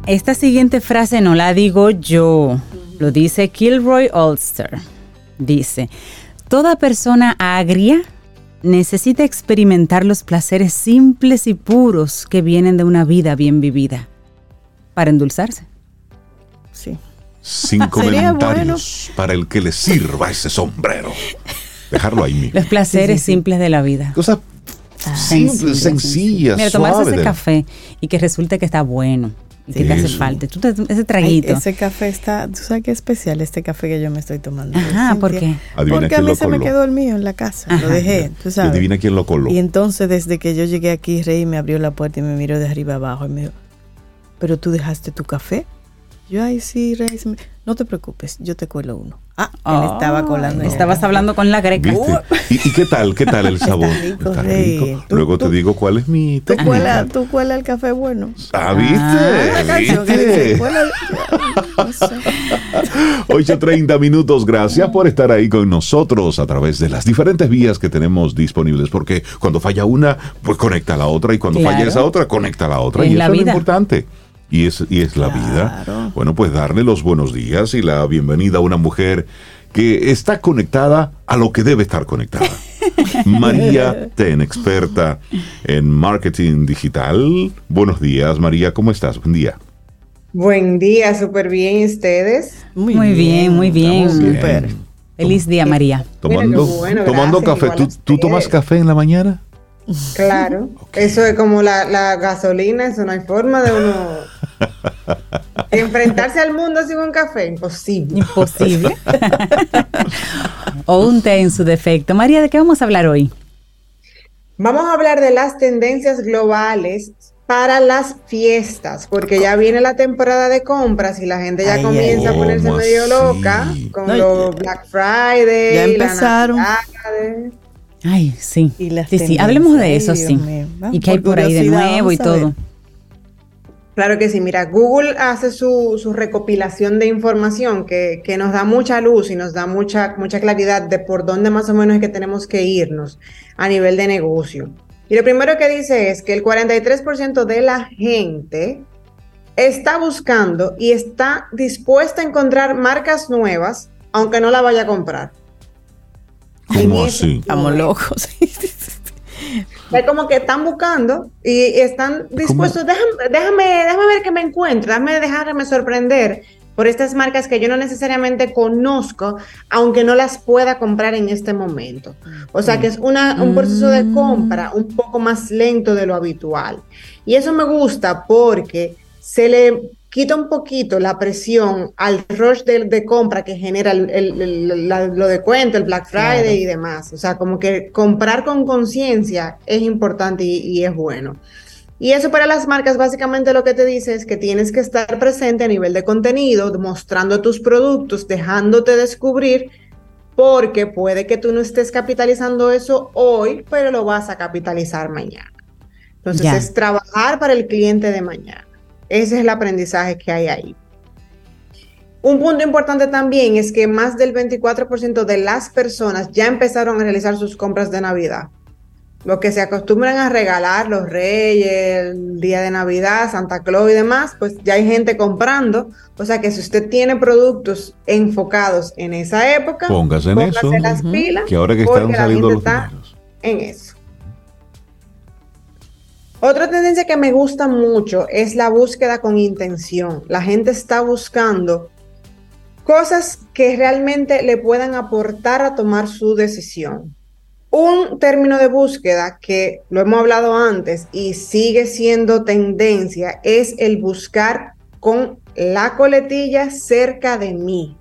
Speaker 5: Esta siguiente frase no la digo yo, lo dice Kilroy Ulster. Dice, toda persona agria necesita experimentar los placeres simples y puros que vienen de una vida bien vivida para endulzarse.
Speaker 4: Sí.
Speaker 3: Sin *laughs* comentarios para el que le sirva ese sombrero. Dejarlo ahí mismo.
Speaker 5: Los placeres
Speaker 4: Sí, sí, sí.
Speaker 5: simples de la vida.
Speaker 3: Cosas simples, sencillas,
Speaker 5: Mira, tomarse ese
Speaker 3: de-
Speaker 5: café y que resulte que está bueno que te hace falta. Tú te- ese
Speaker 4: Ay,
Speaker 5: traguito.
Speaker 4: ese café está, tú sabes qué especial este café que yo me estoy tomando.
Speaker 5: Ajá, ¿por qué?
Speaker 3: Adivina
Speaker 4: Porque a mí se me quedó el mío en la casa,
Speaker 5: Ajá.
Speaker 4: lo dejé, tú
Speaker 3: Y
Speaker 4: sabes.
Speaker 3: adivina quién lo coló.
Speaker 4: Y entonces desde que yo llegué aquí, Rey me abrió la puerta y me miró de arriba abajo y me dijo, pero tú dejaste tu café. Yo, ay, sí, Rey, no te preocupes, yo te cuelo uno. Ah, él estaba colando.
Speaker 5: Estabas hablando con la greca.
Speaker 3: ¿Viste? ¿Y, y qué tal? ¿Qué tal el
Speaker 4: Está
Speaker 3: sabor?
Speaker 4: rico,
Speaker 3: Está rico.
Speaker 4: Tú-
Speaker 3: Luego te
Speaker 4: tú-
Speaker 3: digo cuál es mi
Speaker 4: Tú cuela, tú cuela el café bueno.
Speaker 3: Ah, ¿viste?
Speaker 4: Dice,
Speaker 3: ¿Viste?
Speaker 4: cuela el- no sé.
Speaker 3: 8.30 minutos. Gracias por estar ahí con nosotros a través de las diferentes vías que tenemos disponibles. Porque cuando falla una, pues conecta a la otra. Y cuando
Speaker 5: Claro.
Speaker 3: falla esa otra, conecta a la otra.
Speaker 5: Es
Speaker 3: y
Speaker 5: la
Speaker 3: eso es lo importante. Y es, y es la vida. Bueno, pues darle los buenos días y la bienvenida a una mujer que está conectada a lo que debe estar conectada. *laughs* María Ten, experta en marketing digital. Buenos días, María, ¿cómo estás? Buen día.
Speaker 8: Buen día, súper bien, ¿y ustedes?
Speaker 5: Muy, bien, muy bien. Súper. Feliz día, María.
Speaker 3: Tomando, tomando café. ¿Tú, tomas café en la mañana?
Speaker 8: Claro. Eso es como la, la, gasolina, eso no hay forma de uno enfrentarse al mundo sin un café. Imposible.
Speaker 5: Imposible. o un té en su defecto. María, ¿de qué vamos a hablar hoy?
Speaker 8: Vamos a hablar de las tendencias globales para las fiestas, porque ya viene la temporada de compras y la gente ya comienza a ponerse medio loca con los Black Friday.
Speaker 4: Ya empezaron.
Speaker 5: Ay, sí. sí, sí. Hablemos de eso, sí. Y que hay por ahí de nuevo y todo.
Speaker 8: Claro que sí, mira, Google hace su, su recopilación de información que, que, nos da mucha luz y nos da mucha, mucha claridad de por dónde más o menos es que tenemos que irnos a nivel de negocio. Y lo primero que dice es que el 43% de la gente está buscando y está dispuesta a encontrar marcas nuevas, aunque no la vaya a comprar.
Speaker 3: ¿Cómo así?
Speaker 4: Estamos locos.
Speaker 8: Es como que están buscando y están dispuestos, déjame, déjame, déjame ver qué me encuentro, déjame dejarme sorprender por estas marcas que yo no necesariamente conozco, aunque no las pueda comprar en este momento. O sea que es una, un proceso de compra un poco más lento de lo habitual. Y eso me gusta porque se le quita un poquito la presión al rush de, compra que genera el, lo de cuento, el Black Friday y demás. O sea, como que comprar con conciencia es importante y es bueno. Y eso para las marcas básicamente lo que te dice es que tienes que estar presente a nivel de contenido, mostrando tus productos, dejándote descubrir, porque puede que tú no estés capitalizando eso hoy, pero lo vas a capitalizar mañana. Entonces es trabajar para el cliente de mañana. Ese es el aprendizaje que hay ahí. Un punto importante también es que más del 24% de las personas ya empezaron a realizar sus compras de Navidad lo que se acostumbran a regalar los reyes, el día de Navidad, Santa Claus y demás, pues ya hay gente comprando. O sea que si usted tiene productos enfocados en esa época,
Speaker 3: póngase en eso.
Speaker 8: las pilas.
Speaker 3: Que ahora que están saliendo los está
Speaker 8: En eso. Otra tendencia que me gusta mucho es la búsqueda con intención. La gente está buscando cosas que realmente le puedan aportar a tomar su decisión. Un término de búsqueda que lo hemos hablado antes y sigue siendo tendencia es el buscar con la coletilla cerca de mí.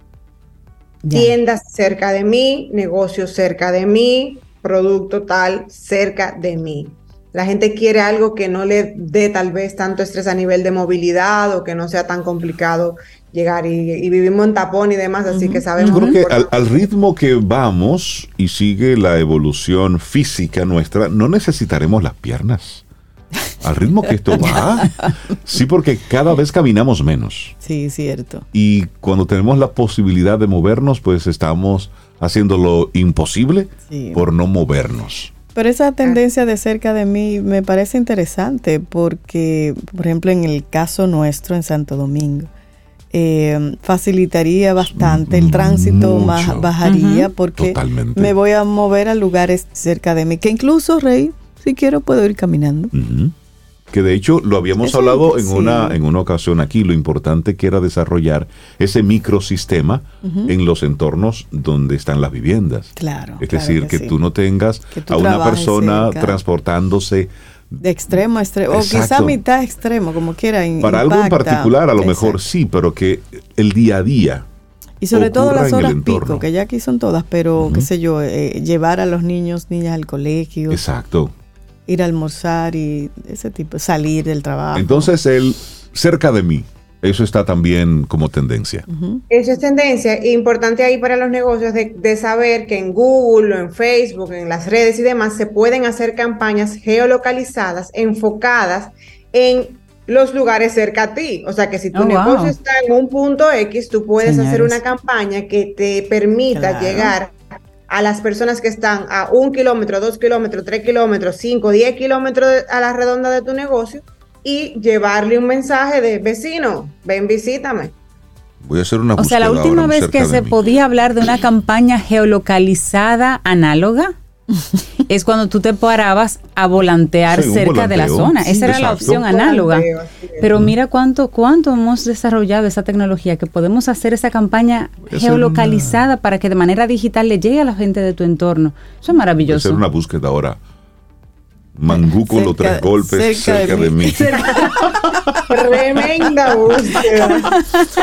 Speaker 8: Tiendas cerca de mí, negocios cerca de mí, producto tal cerca de mí. La gente quiere algo que no le dé tal vez tanto estrés a nivel de movilidad o que no sea tan complicado llegar y, vivimos en tapón y demás, así que sabemos.
Speaker 3: Yo creo que al, ritmo que vamos y sigue la evolución física nuestra, no necesitaremos las piernas. Al ritmo que esto va, sí, porque cada vez caminamos menos.
Speaker 4: Sí, cierto.
Speaker 3: Y cuando tenemos la posibilidad de movernos, pues estamos haciendo lo imposible por no movernos.
Speaker 4: Pero esa tendencia de cerca de mí me parece interesante porque, por ejemplo, en el caso nuestro en Santo Domingo, eh, facilitaría bastante, el tránsito más bajaría porque me voy a mover a lugares cerca de mí, que incluso, Rey, si quiero puedo ir caminando.
Speaker 3: Que de hecho lo habíamos hablado en, una, en una ocasión aquí, lo importante que era desarrollar ese microsistema en los entornos donde están las viviendas.
Speaker 4: Claro.
Speaker 3: Es decir, que, tú no tengas a una persona transportándose
Speaker 4: de extremo a extremo, o quizá mitad extremo, como quiera.
Speaker 3: Para algo en particular, a lo mejor sí, pero que el día a día.
Speaker 4: Y sobre todo las horas pico, que ya aquí son todas, pero qué sé yo, eh, llevar a los niños, niñas al colegio.
Speaker 3: Exacto.
Speaker 4: Ir a almorzar y ese tipo, salir del trabajo.
Speaker 3: Entonces, el cerca de mí, eso está también como tendencia.
Speaker 8: Eso es tendencia. Importante ahí para los negocios de, saber que en Google o en Facebook, en las redes y demás, se pueden hacer campañas geolocalizadas, enfocadas en los lugares cerca a ti. O sea que si tu oh, negocio está en un punto X, tú puedes hacer una campaña que te permita llegar a las personas que están a un kilómetro, dos kilómetros, tres kilómetros, cinco, diez kilómetros a la redonda de tu negocio y llevarle un mensaje de vecino, ven, visítame.
Speaker 3: Voy a hacer una
Speaker 5: O sea, la última vez que se podía hablar de una campaña geolocalizada análoga *laughs* es cuando tú te parabas a volantear
Speaker 3: Sí,
Speaker 5: cerca de la zona.
Speaker 3: Sí,
Speaker 5: Esa era la opción análoga.
Speaker 8: Volanteo.
Speaker 5: Pero mira cuánto, cuánto hemos desarrollado esa tecnología que podemos hacer esa campaña geolocalizada para que de manera digital le llegue a la gente de tu entorno. Eso es maravilloso.
Speaker 3: hacer una búsqueda ahora. Mangú los
Speaker 4: Cerca-
Speaker 3: tres golpes
Speaker 4: cerca de
Speaker 3: cerca de mí.
Speaker 8: Tremenda búsqueda.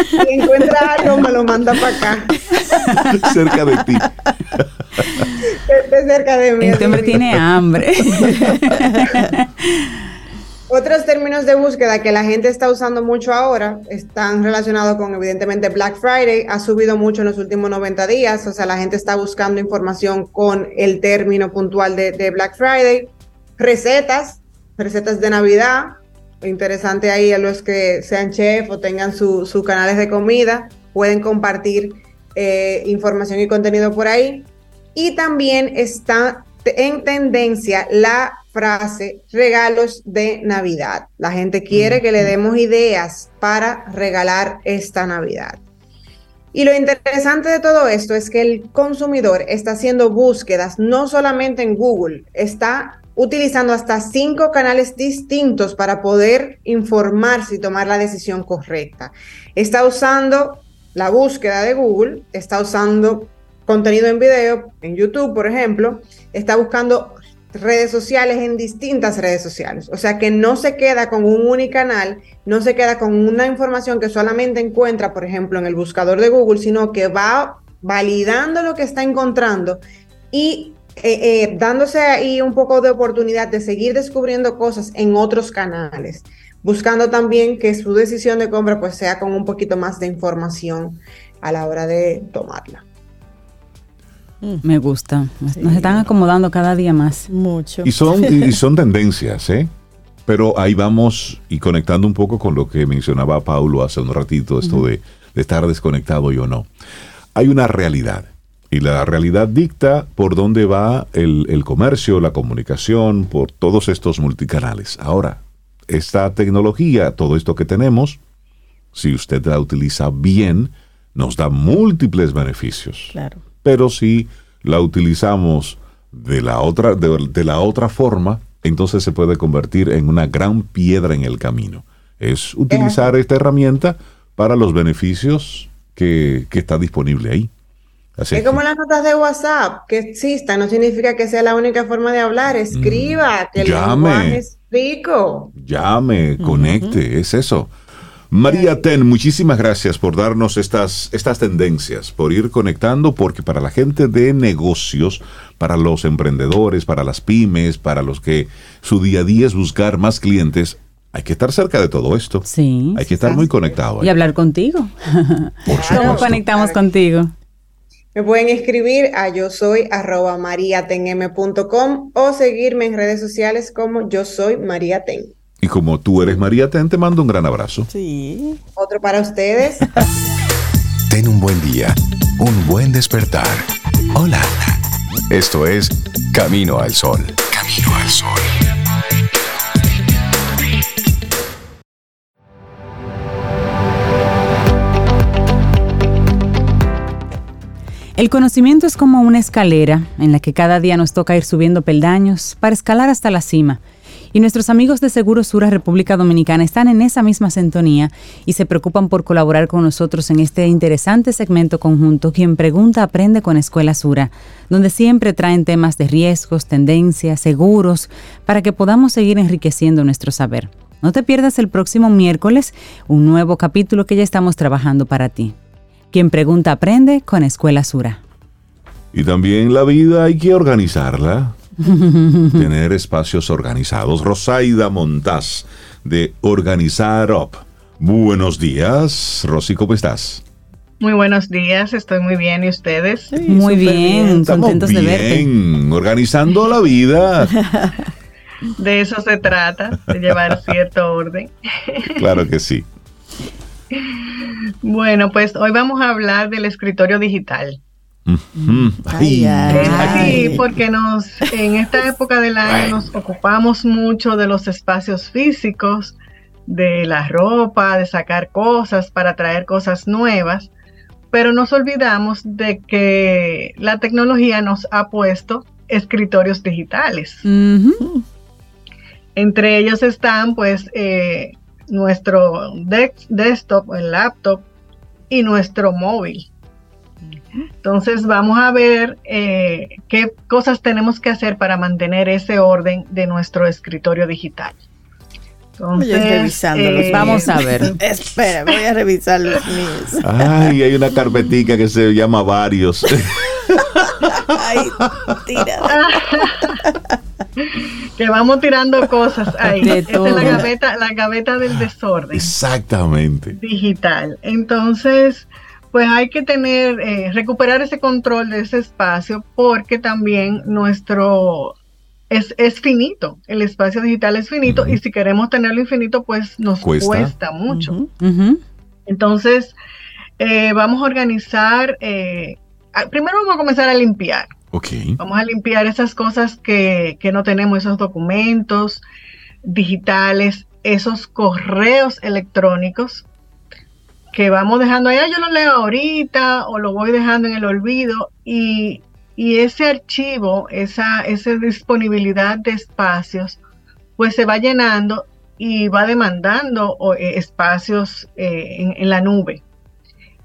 Speaker 8: Si encuentra algo, me lo manda para acá.
Speaker 3: cerca de ti.
Speaker 8: Esté cerca de mí.
Speaker 5: Este hombre tiene hambre.
Speaker 8: Otros términos de búsqueda que la gente está usando mucho ahora están relacionados con, evidentemente, Black Friday. Ha subido mucho en los últimos 90 días. O sea, la gente está buscando información con el término puntual de, de Black Friday. Recetas, recetas de Navidad. Interesante ahí a los que sean chef o tengan sus su canales de comida. Pueden compartir eh, información y contenido por ahí. Y también está en tendencia la frase regalos de Navidad. La gente quiere que le demos ideas para regalar esta Navidad. Y lo interesante de todo esto es que el consumidor está haciendo búsquedas no solamente en Google, está utilizando hasta cinco canales distintos para poder informarse y tomar la decisión correcta. Está usando la búsqueda de Google, está usando contenido en video en YouTube, por ejemplo, está buscando redes sociales en distintas redes sociales. O sea que no se queda con un unicanal, no se queda con una información que solamente encuentra, por ejemplo, en el buscador de Google, sino que va validando lo que está encontrando y eh, eh, dándose ahí un poco de oportunidad de seguir descubriendo cosas en otros canales, buscando también que su decisión de compra pues sea con un poquito más de información a la hora de tomarla.
Speaker 5: Me gusta. Nos están acomodando cada día más.
Speaker 4: Mucho.
Speaker 3: Y son, y son *laughs* tendencias, ¿eh? Pero ahí vamos y conectando un poco con lo que mencionaba Paulo hace un ratito, esto de, de estar desconectado y o no. Hay una realidad. Y la realidad dicta por dónde va el, el comercio, la comunicación, por todos estos multicanales. Ahora, esta tecnología, todo esto que tenemos, si usted la utiliza bien, nos da múltiples beneficios.
Speaker 4: Claro.
Speaker 3: Pero si la utilizamos de la otra, de, de la otra forma, entonces se puede convertir en una gran piedra en el camino. Es utilizar esta herramienta para los beneficios que, que está disponible ahí. Así
Speaker 8: Es
Speaker 3: que-
Speaker 8: como las notas de WhatsApp, que exista, no significa que sea la única forma de hablar. Escriba, que el
Speaker 3: Llame.
Speaker 8: lenguaje es rico.
Speaker 3: llame, conecte, es eso. María Ten, muchísimas gracias por darnos estas, estas tendencias, por ir conectando, porque para la gente de negocios, para los emprendedores, para las pymes, para los que su día a día es buscar más clientes, hay que estar cerca de todo esto.
Speaker 5: Sí.
Speaker 3: Hay que estar muy conectado.
Speaker 5: Y hablar contigo. *laughs*
Speaker 3: Por
Speaker 5: ¿Cómo
Speaker 3: supuesto.
Speaker 5: conectamos contigo?
Speaker 8: Me pueden escribir a yo soy arroba mariatenm.com o seguirme en redes sociales como yo soy María Ten.
Speaker 3: Y como tú eres María Ten, te mando un gran abrazo.
Speaker 4: Sí.
Speaker 8: Otro para ustedes. *laughs*
Speaker 6: Ten un buen día, un buen despertar. Hola. Esto es Camino al Sol. Camino al Sol.
Speaker 5: El conocimiento es como una escalera en la que cada día nos toca ir subiendo peldaños para escalar hasta la cima. Y nuestros amigos de Seguro Sura República Dominicana están en esa misma sintonía y se preocupan por colaborar con nosotros en este interesante segmento conjunto Quien Pregunta Aprende con Escuela Sura, donde siempre traen temas de riesgos, tendencias, seguros, para que podamos seguir enriqueciendo nuestro saber. No te pierdas el próximo miércoles un nuevo capítulo que ya estamos trabajando para ti. Quien pregunta aprende con Escuela Sura.
Speaker 3: Y también la vida hay que organizarla. *laughs* Tener espacios organizados. Rosaida Montaz, de Organizar Up. Buenos días, Rosy, ¿cómo estás?
Speaker 9: Muy buenos días, estoy muy bien. ¿Y ustedes?
Speaker 5: Muy bien,
Speaker 3: Estamos
Speaker 5: contentos de verte.
Speaker 3: bien, organizando la vida. *laughs*
Speaker 9: De eso se trata, de llevar *laughs* cierto orden.
Speaker 3: Claro que sí.
Speaker 9: Bueno, pues hoy vamos a hablar del escritorio digital.
Speaker 3: Mm,
Speaker 4: Ay, ay,
Speaker 9: Eh,
Speaker 4: ay.
Speaker 9: Sí, porque nos, en esta *laughs* época del año nos ocupamos mucho de los espacios físicos de la ropa, de sacar cosas para traer cosas nuevas, pero nos olvidamos de que la tecnología nos ha puesto escritorios digitales. Entre ellos están pues eh, nuestro desktop, el laptop y nuestro móvil. Entonces vamos a ver eh, qué cosas tenemos que hacer para mantener ese orden de nuestro escritorio digital.
Speaker 4: Entonces, eh,
Speaker 5: vamos a ver. *laughs*
Speaker 4: Espera, voy a revisar los *laughs* míos.
Speaker 3: Ay, hay una carpetica que se llama varios. *laughs*
Speaker 4: Ay, tira.
Speaker 9: que vamos tirando cosas ahí. Esta es la gaveta, la gaveta del desorden.
Speaker 3: Exactamente.
Speaker 9: Digital. Entonces, pues hay que tener, eh, recuperar ese control de ese espacio porque también nuestro es, es finito, el espacio digital es finito y si queremos tenerlo infinito, pues nos cuesta, mucho. Entonces, eh, vamos a organizar, eh, primero vamos a comenzar a limpiar. Vamos a limpiar esas cosas que, que no tenemos, esos documentos digitales, esos correos electrónicos que vamos dejando allá, yo lo leo ahorita o lo voy dejando en el olvido y y ese archivo, esa, esa disponibilidad de espacios, pues se va llenando y va demandando eh, espacios eh, en, la nube.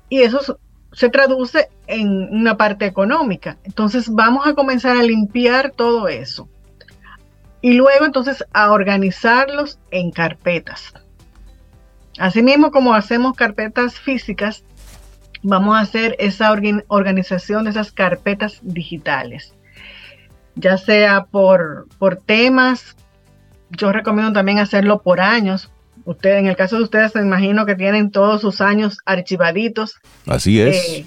Speaker 9: Y eso se traduce en una parte económica. Entonces vamos a comenzar a limpiar todo eso. Y luego entonces a organizarlos en carpetas. Asimismo como hacemos carpetas físicas, vamos a hacer esa organización de esas carpetas digitales, ya sea por, por temas, yo recomiendo también hacerlo por años. Usted, en el caso de ustedes, me imagino que tienen todos sus años archivaditos.
Speaker 3: Así es.
Speaker 9: Eh,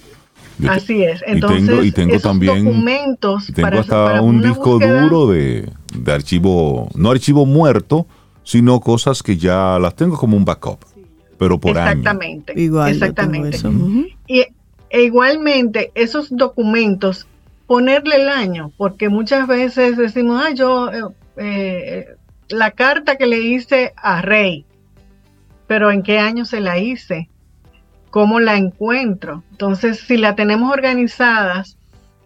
Speaker 9: así es. Entonces,
Speaker 3: y tengo, también
Speaker 9: documentos.
Speaker 3: tengo para, hasta un disco duro de, de archivo, no archivo muerto, sino cosas que ya las tengo como un backup pero por
Speaker 9: exactamente,
Speaker 4: Igual,
Speaker 9: exactamente. Y e igualmente esos documentos, ponerle el año, porque muchas veces decimos, ah, yo, eh, eh, la carta que le hice a Rey, pero ¿en qué año se la hice? ¿Cómo la encuentro? Entonces, si la tenemos organizadas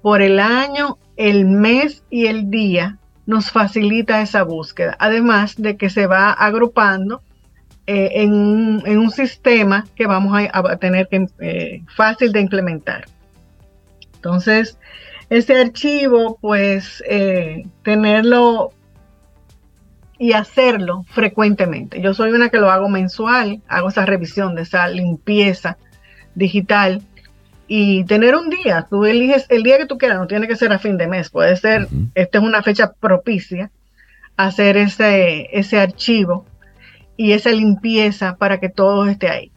Speaker 9: por el año, el mes y el día, nos facilita esa búsqueda. Además de que se va agrupando eh, en, un, sistema que vamos a, tener que eh, fácil de implementar. Entonces, ese archivo, pues, eh, tenerlo y hacerlo frecuentemente. Yo soy una que lo hago mensual, hago esa revisión de esa limpieza digital y tener un día, tú eliges el día que tú quieras, no tiene que ser a fin de mes, puede ser, esta es una fecha propicia, hacer ese, ese archivo y esa limpieza para que todo esté ahí.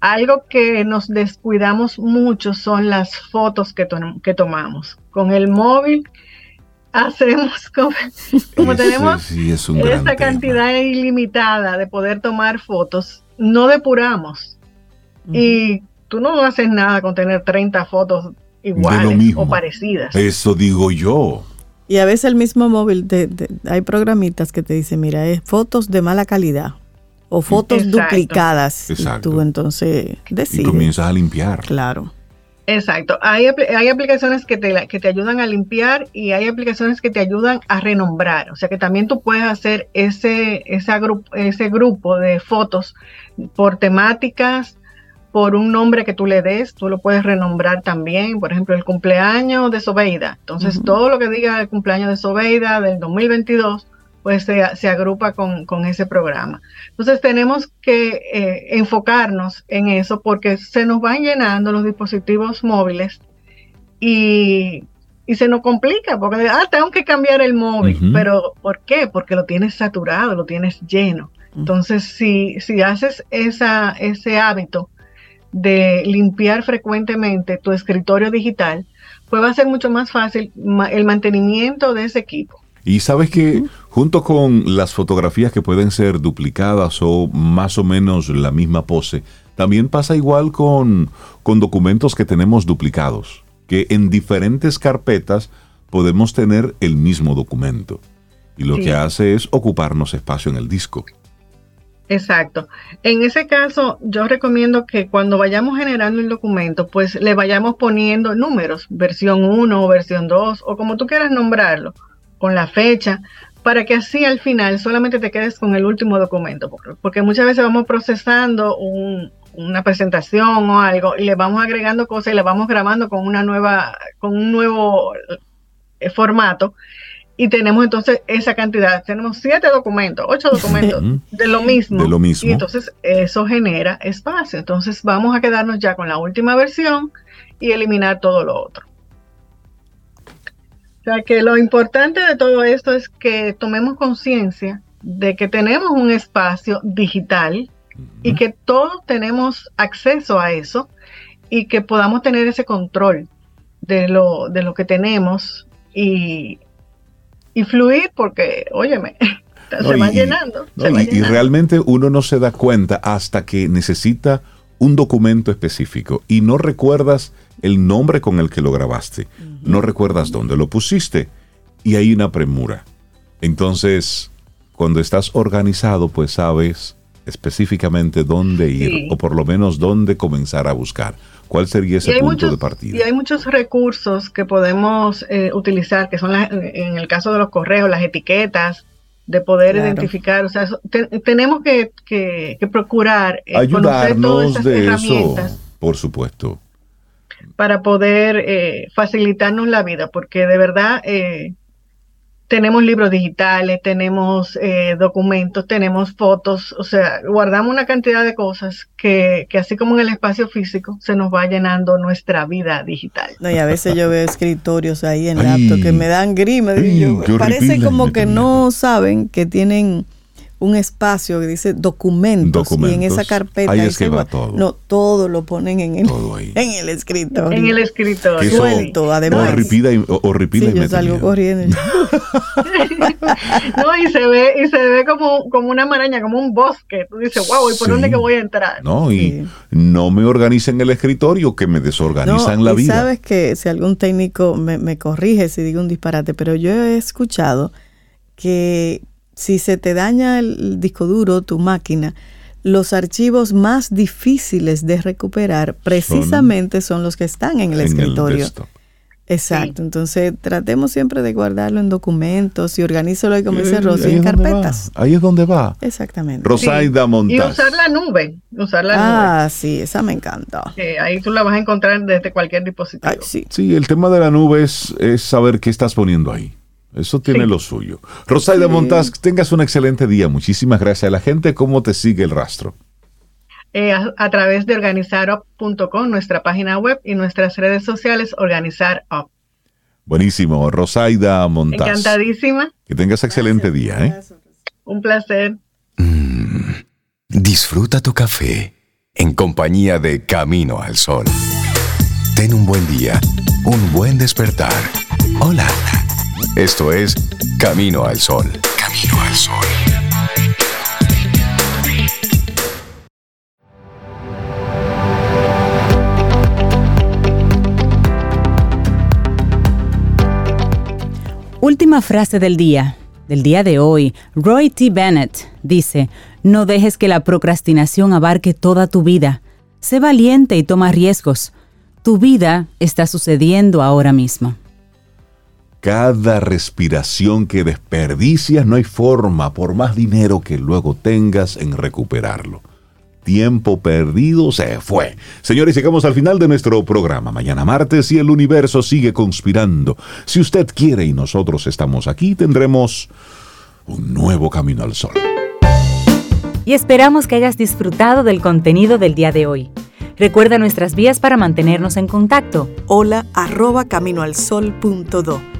Speaker 9: Algo que nos descuidamos mucho son las fotos que, que tomamos. Con el móvil hacemos *laughs* como, tenemos esta cantidad ilimitada de poder tomar fotos, no depuramos. Y tú no haces nada con tener 30 fotos iguales o parecidas.
Speaker 3: Eso digo yo.
Speaker 4: Y a veces el mismo móvil, hay programitas que te dicen, mira, es fotos de mala calidad o fotos duplicadas.
Speaker 3: Exacto.
Speaker 4: Y tú entonces decides.
Speaker 3: Y comienzas a limpiar.
Speaker 4: Claro.
Speaker 9: Exacto. Hay, hay aplicaciones que te, que te ayudan a limpiar y hay aplicaciones que te ayudan a renombrar. O sea que también tú puedes hacer ese, ese, grupo, ese grupo de fotos por temáticas, por un nombre que tú le des. Tú lo puedes renombrar también. Por ejemplo, el cumpleaños de Sobeida. Entonces, todo lo que diga el cumpleaños de Sobeida del 2022 pues se, agrupa con, ese programa. Entonces tenemos que eh, enfocarnos en eso porque se nos van llenando los dispositivos móviles y, se nos complica porque, ah, tengo que cambiar el móvil, pero ¿por qué? Porque lo tienes saturado, lo tienes lleno. Entonces, si, si haces esa, ese hábito de limpiar frecuentemente tu escritorio digital, pues va a ser mucho más fácil el mantenimiento de ese equipo.
Speaker 3: Y sabes que junto con las fotografías que pueden ser duplicadas o más o menos la misma pose, también pasa igual con, con documentos que tenemos duplicados, que en diferentes carpetas podemos tener el mismo documento. Y lo que hace es ocuparnos espacio en el disco.
Speaker 9: Exacto. En ese caso, yo recomiendo que cuando vayamos generando el documento, pues le vayamos poniendo números, versión 1 o versión 2, o como tú quieras nombrarlo, con la fecha, para que así al final solamente te quedes con el último documento, porque, muchas veces vamos procesando una presentación o algo y le vamos agregando cosas y le vamos grabando con una nueva, con un nuevo eh, formato y tenemos entonces esa cantidad, tenemos siete documentos, ocho documentos de lo mismo.
Speaker 3: De lo mismo.
Speaker 9: Y entonces eso genera espacio. Entonces vamos a quedarnos ya con la última versión y eliminar todo lo otro. O sea que lo importante de todo esto es que tomemos conciencia de que tenemos un espacio digital y que todos tenemos acceso a eso y que podamos tener ese control de lo, de lo que tenemos y y fluir porque, óyeme, *laughs* se van llenando.
Speaker 3: y, realmente uno no se da cuenta hasta que necesita un documento específico y no recuerdas el nombre con el que lo grabaste, no recuerdas dónde lo pusiste. Y hay una premura. Entonces, cuando estás organizado, pues sabes específicamente dónde ir o por lo menos dónde comenzar a buscar. ¿Cuál sería ese punto de partida?
Speaker 9: Y hay muchos recursos que podemos eh, utilizar, que son en el caso de los correos, las etiquetas, de poder identificar, o sea, tenemos que, procurar
Speaker 3: eh, ayudarnos de herramientas eso, por supuesto,
Speaker 9: para poder eh, facilitarnos la vida, porque de verdad tenemos libros digitales, tenemos eh, documentos, tenemos fotos, o sea, guardamos una cantidad de cosas que, que, así como en el espacio físico se nos va llenando nuestra vida digital.
Speaker 4: No, y a veces yo veo escritorios ahí en laptop que me dan grima, parece como que no saben que tienen un espacio que dice documentos, y en esa carpeta
Speaker 3: ahí es que va todo.
Speaker 4: no todo lo ponen en el *laughs* en el escritorio
Speaker 9: en el escritorio.
Speaker 4: Suelto además.
Speaker 3: horripida y, horripida
Speaker 4: sí, yo salgo corriendo. *laughs* *laughs*
Speaker 9: No y se ve y se ve como, como una maraña como un bosque. Tú dices wow y por dónde que voy a entrar
Speaker 3: no y no me organicen el escritorio que me desorganizan la vida.
Speaker 4: sabes que si algún técnico me, me corrige si digo un disparate pero yo he escuchado que si se te daña el disco duro, tu máquina, los archivos más difíciles de recuperar precisamente son, los que están en el escritorio. Exacto, entonces tratemos siempre de guardarlo en documentos y organízalo y como dice Rosy, en carpetas.
Speaker 3: Ahí es donde va.
Speaker 4: Exactamente.
Speaker 3: Rosaida sí.
Speaker 9: Y usar la nube, usar la
Speaker 4: ah, sí, esa me encanta.
Speaker 9: ahí tú la vas a encontrar desde cualquier dispositivo.
Speaker 3: sí. sí, el tema de la nube es saber qué estás poniendo ahí. Eso tiene lo suyo. Rosaida Montaz, tengas un excelente día. Muchísimas gracias a la gente. ¿Cómo te sigue el rastro?
Speaker 9: Eh, a, través de organizarup.com, nuestra página web y nuestras redes sociales, Organizar
Speaker 3: Buenísimo. Rosaida Montaz.
Speaker 9: Encantadísima.
Speaker 3: Que tengas excelente día. ¿eh?
Speaker 9: Un placer.
Speaker 6: Mm, disfruta tu café en compañía de Camino al Sol. Ten un buen día, un buen despertar. Hola. Esto es Camino al Sol. Camino al Sol.
Speaker 5: Última frase del día, del día de hoy. Roy T. Bennett dice, no dejes que la procrastinación abarque toda tu vida. Sé valiente y toma riesgos. Tu vida está sucediendo ahora mismo.
Speaker 3: Cada respiración que desperdicias no hay forma, por más dinero que luego tengas, en recuperarlo. Tiempo perdido se fue. Señores, llegamos al final de nuestro programa. Mañana martes y el universo sigue conspirando. Si usted quiere y nosotros estamos aquí, tendremos un nuevo camino al sol.
Speaker 5: Y esperamos que hayas disfrutado del contenido del día de hoy. Recuerda nuestras vías para mantenernos en contacto.
Speaker 1: Hola arroba caminoalsol.do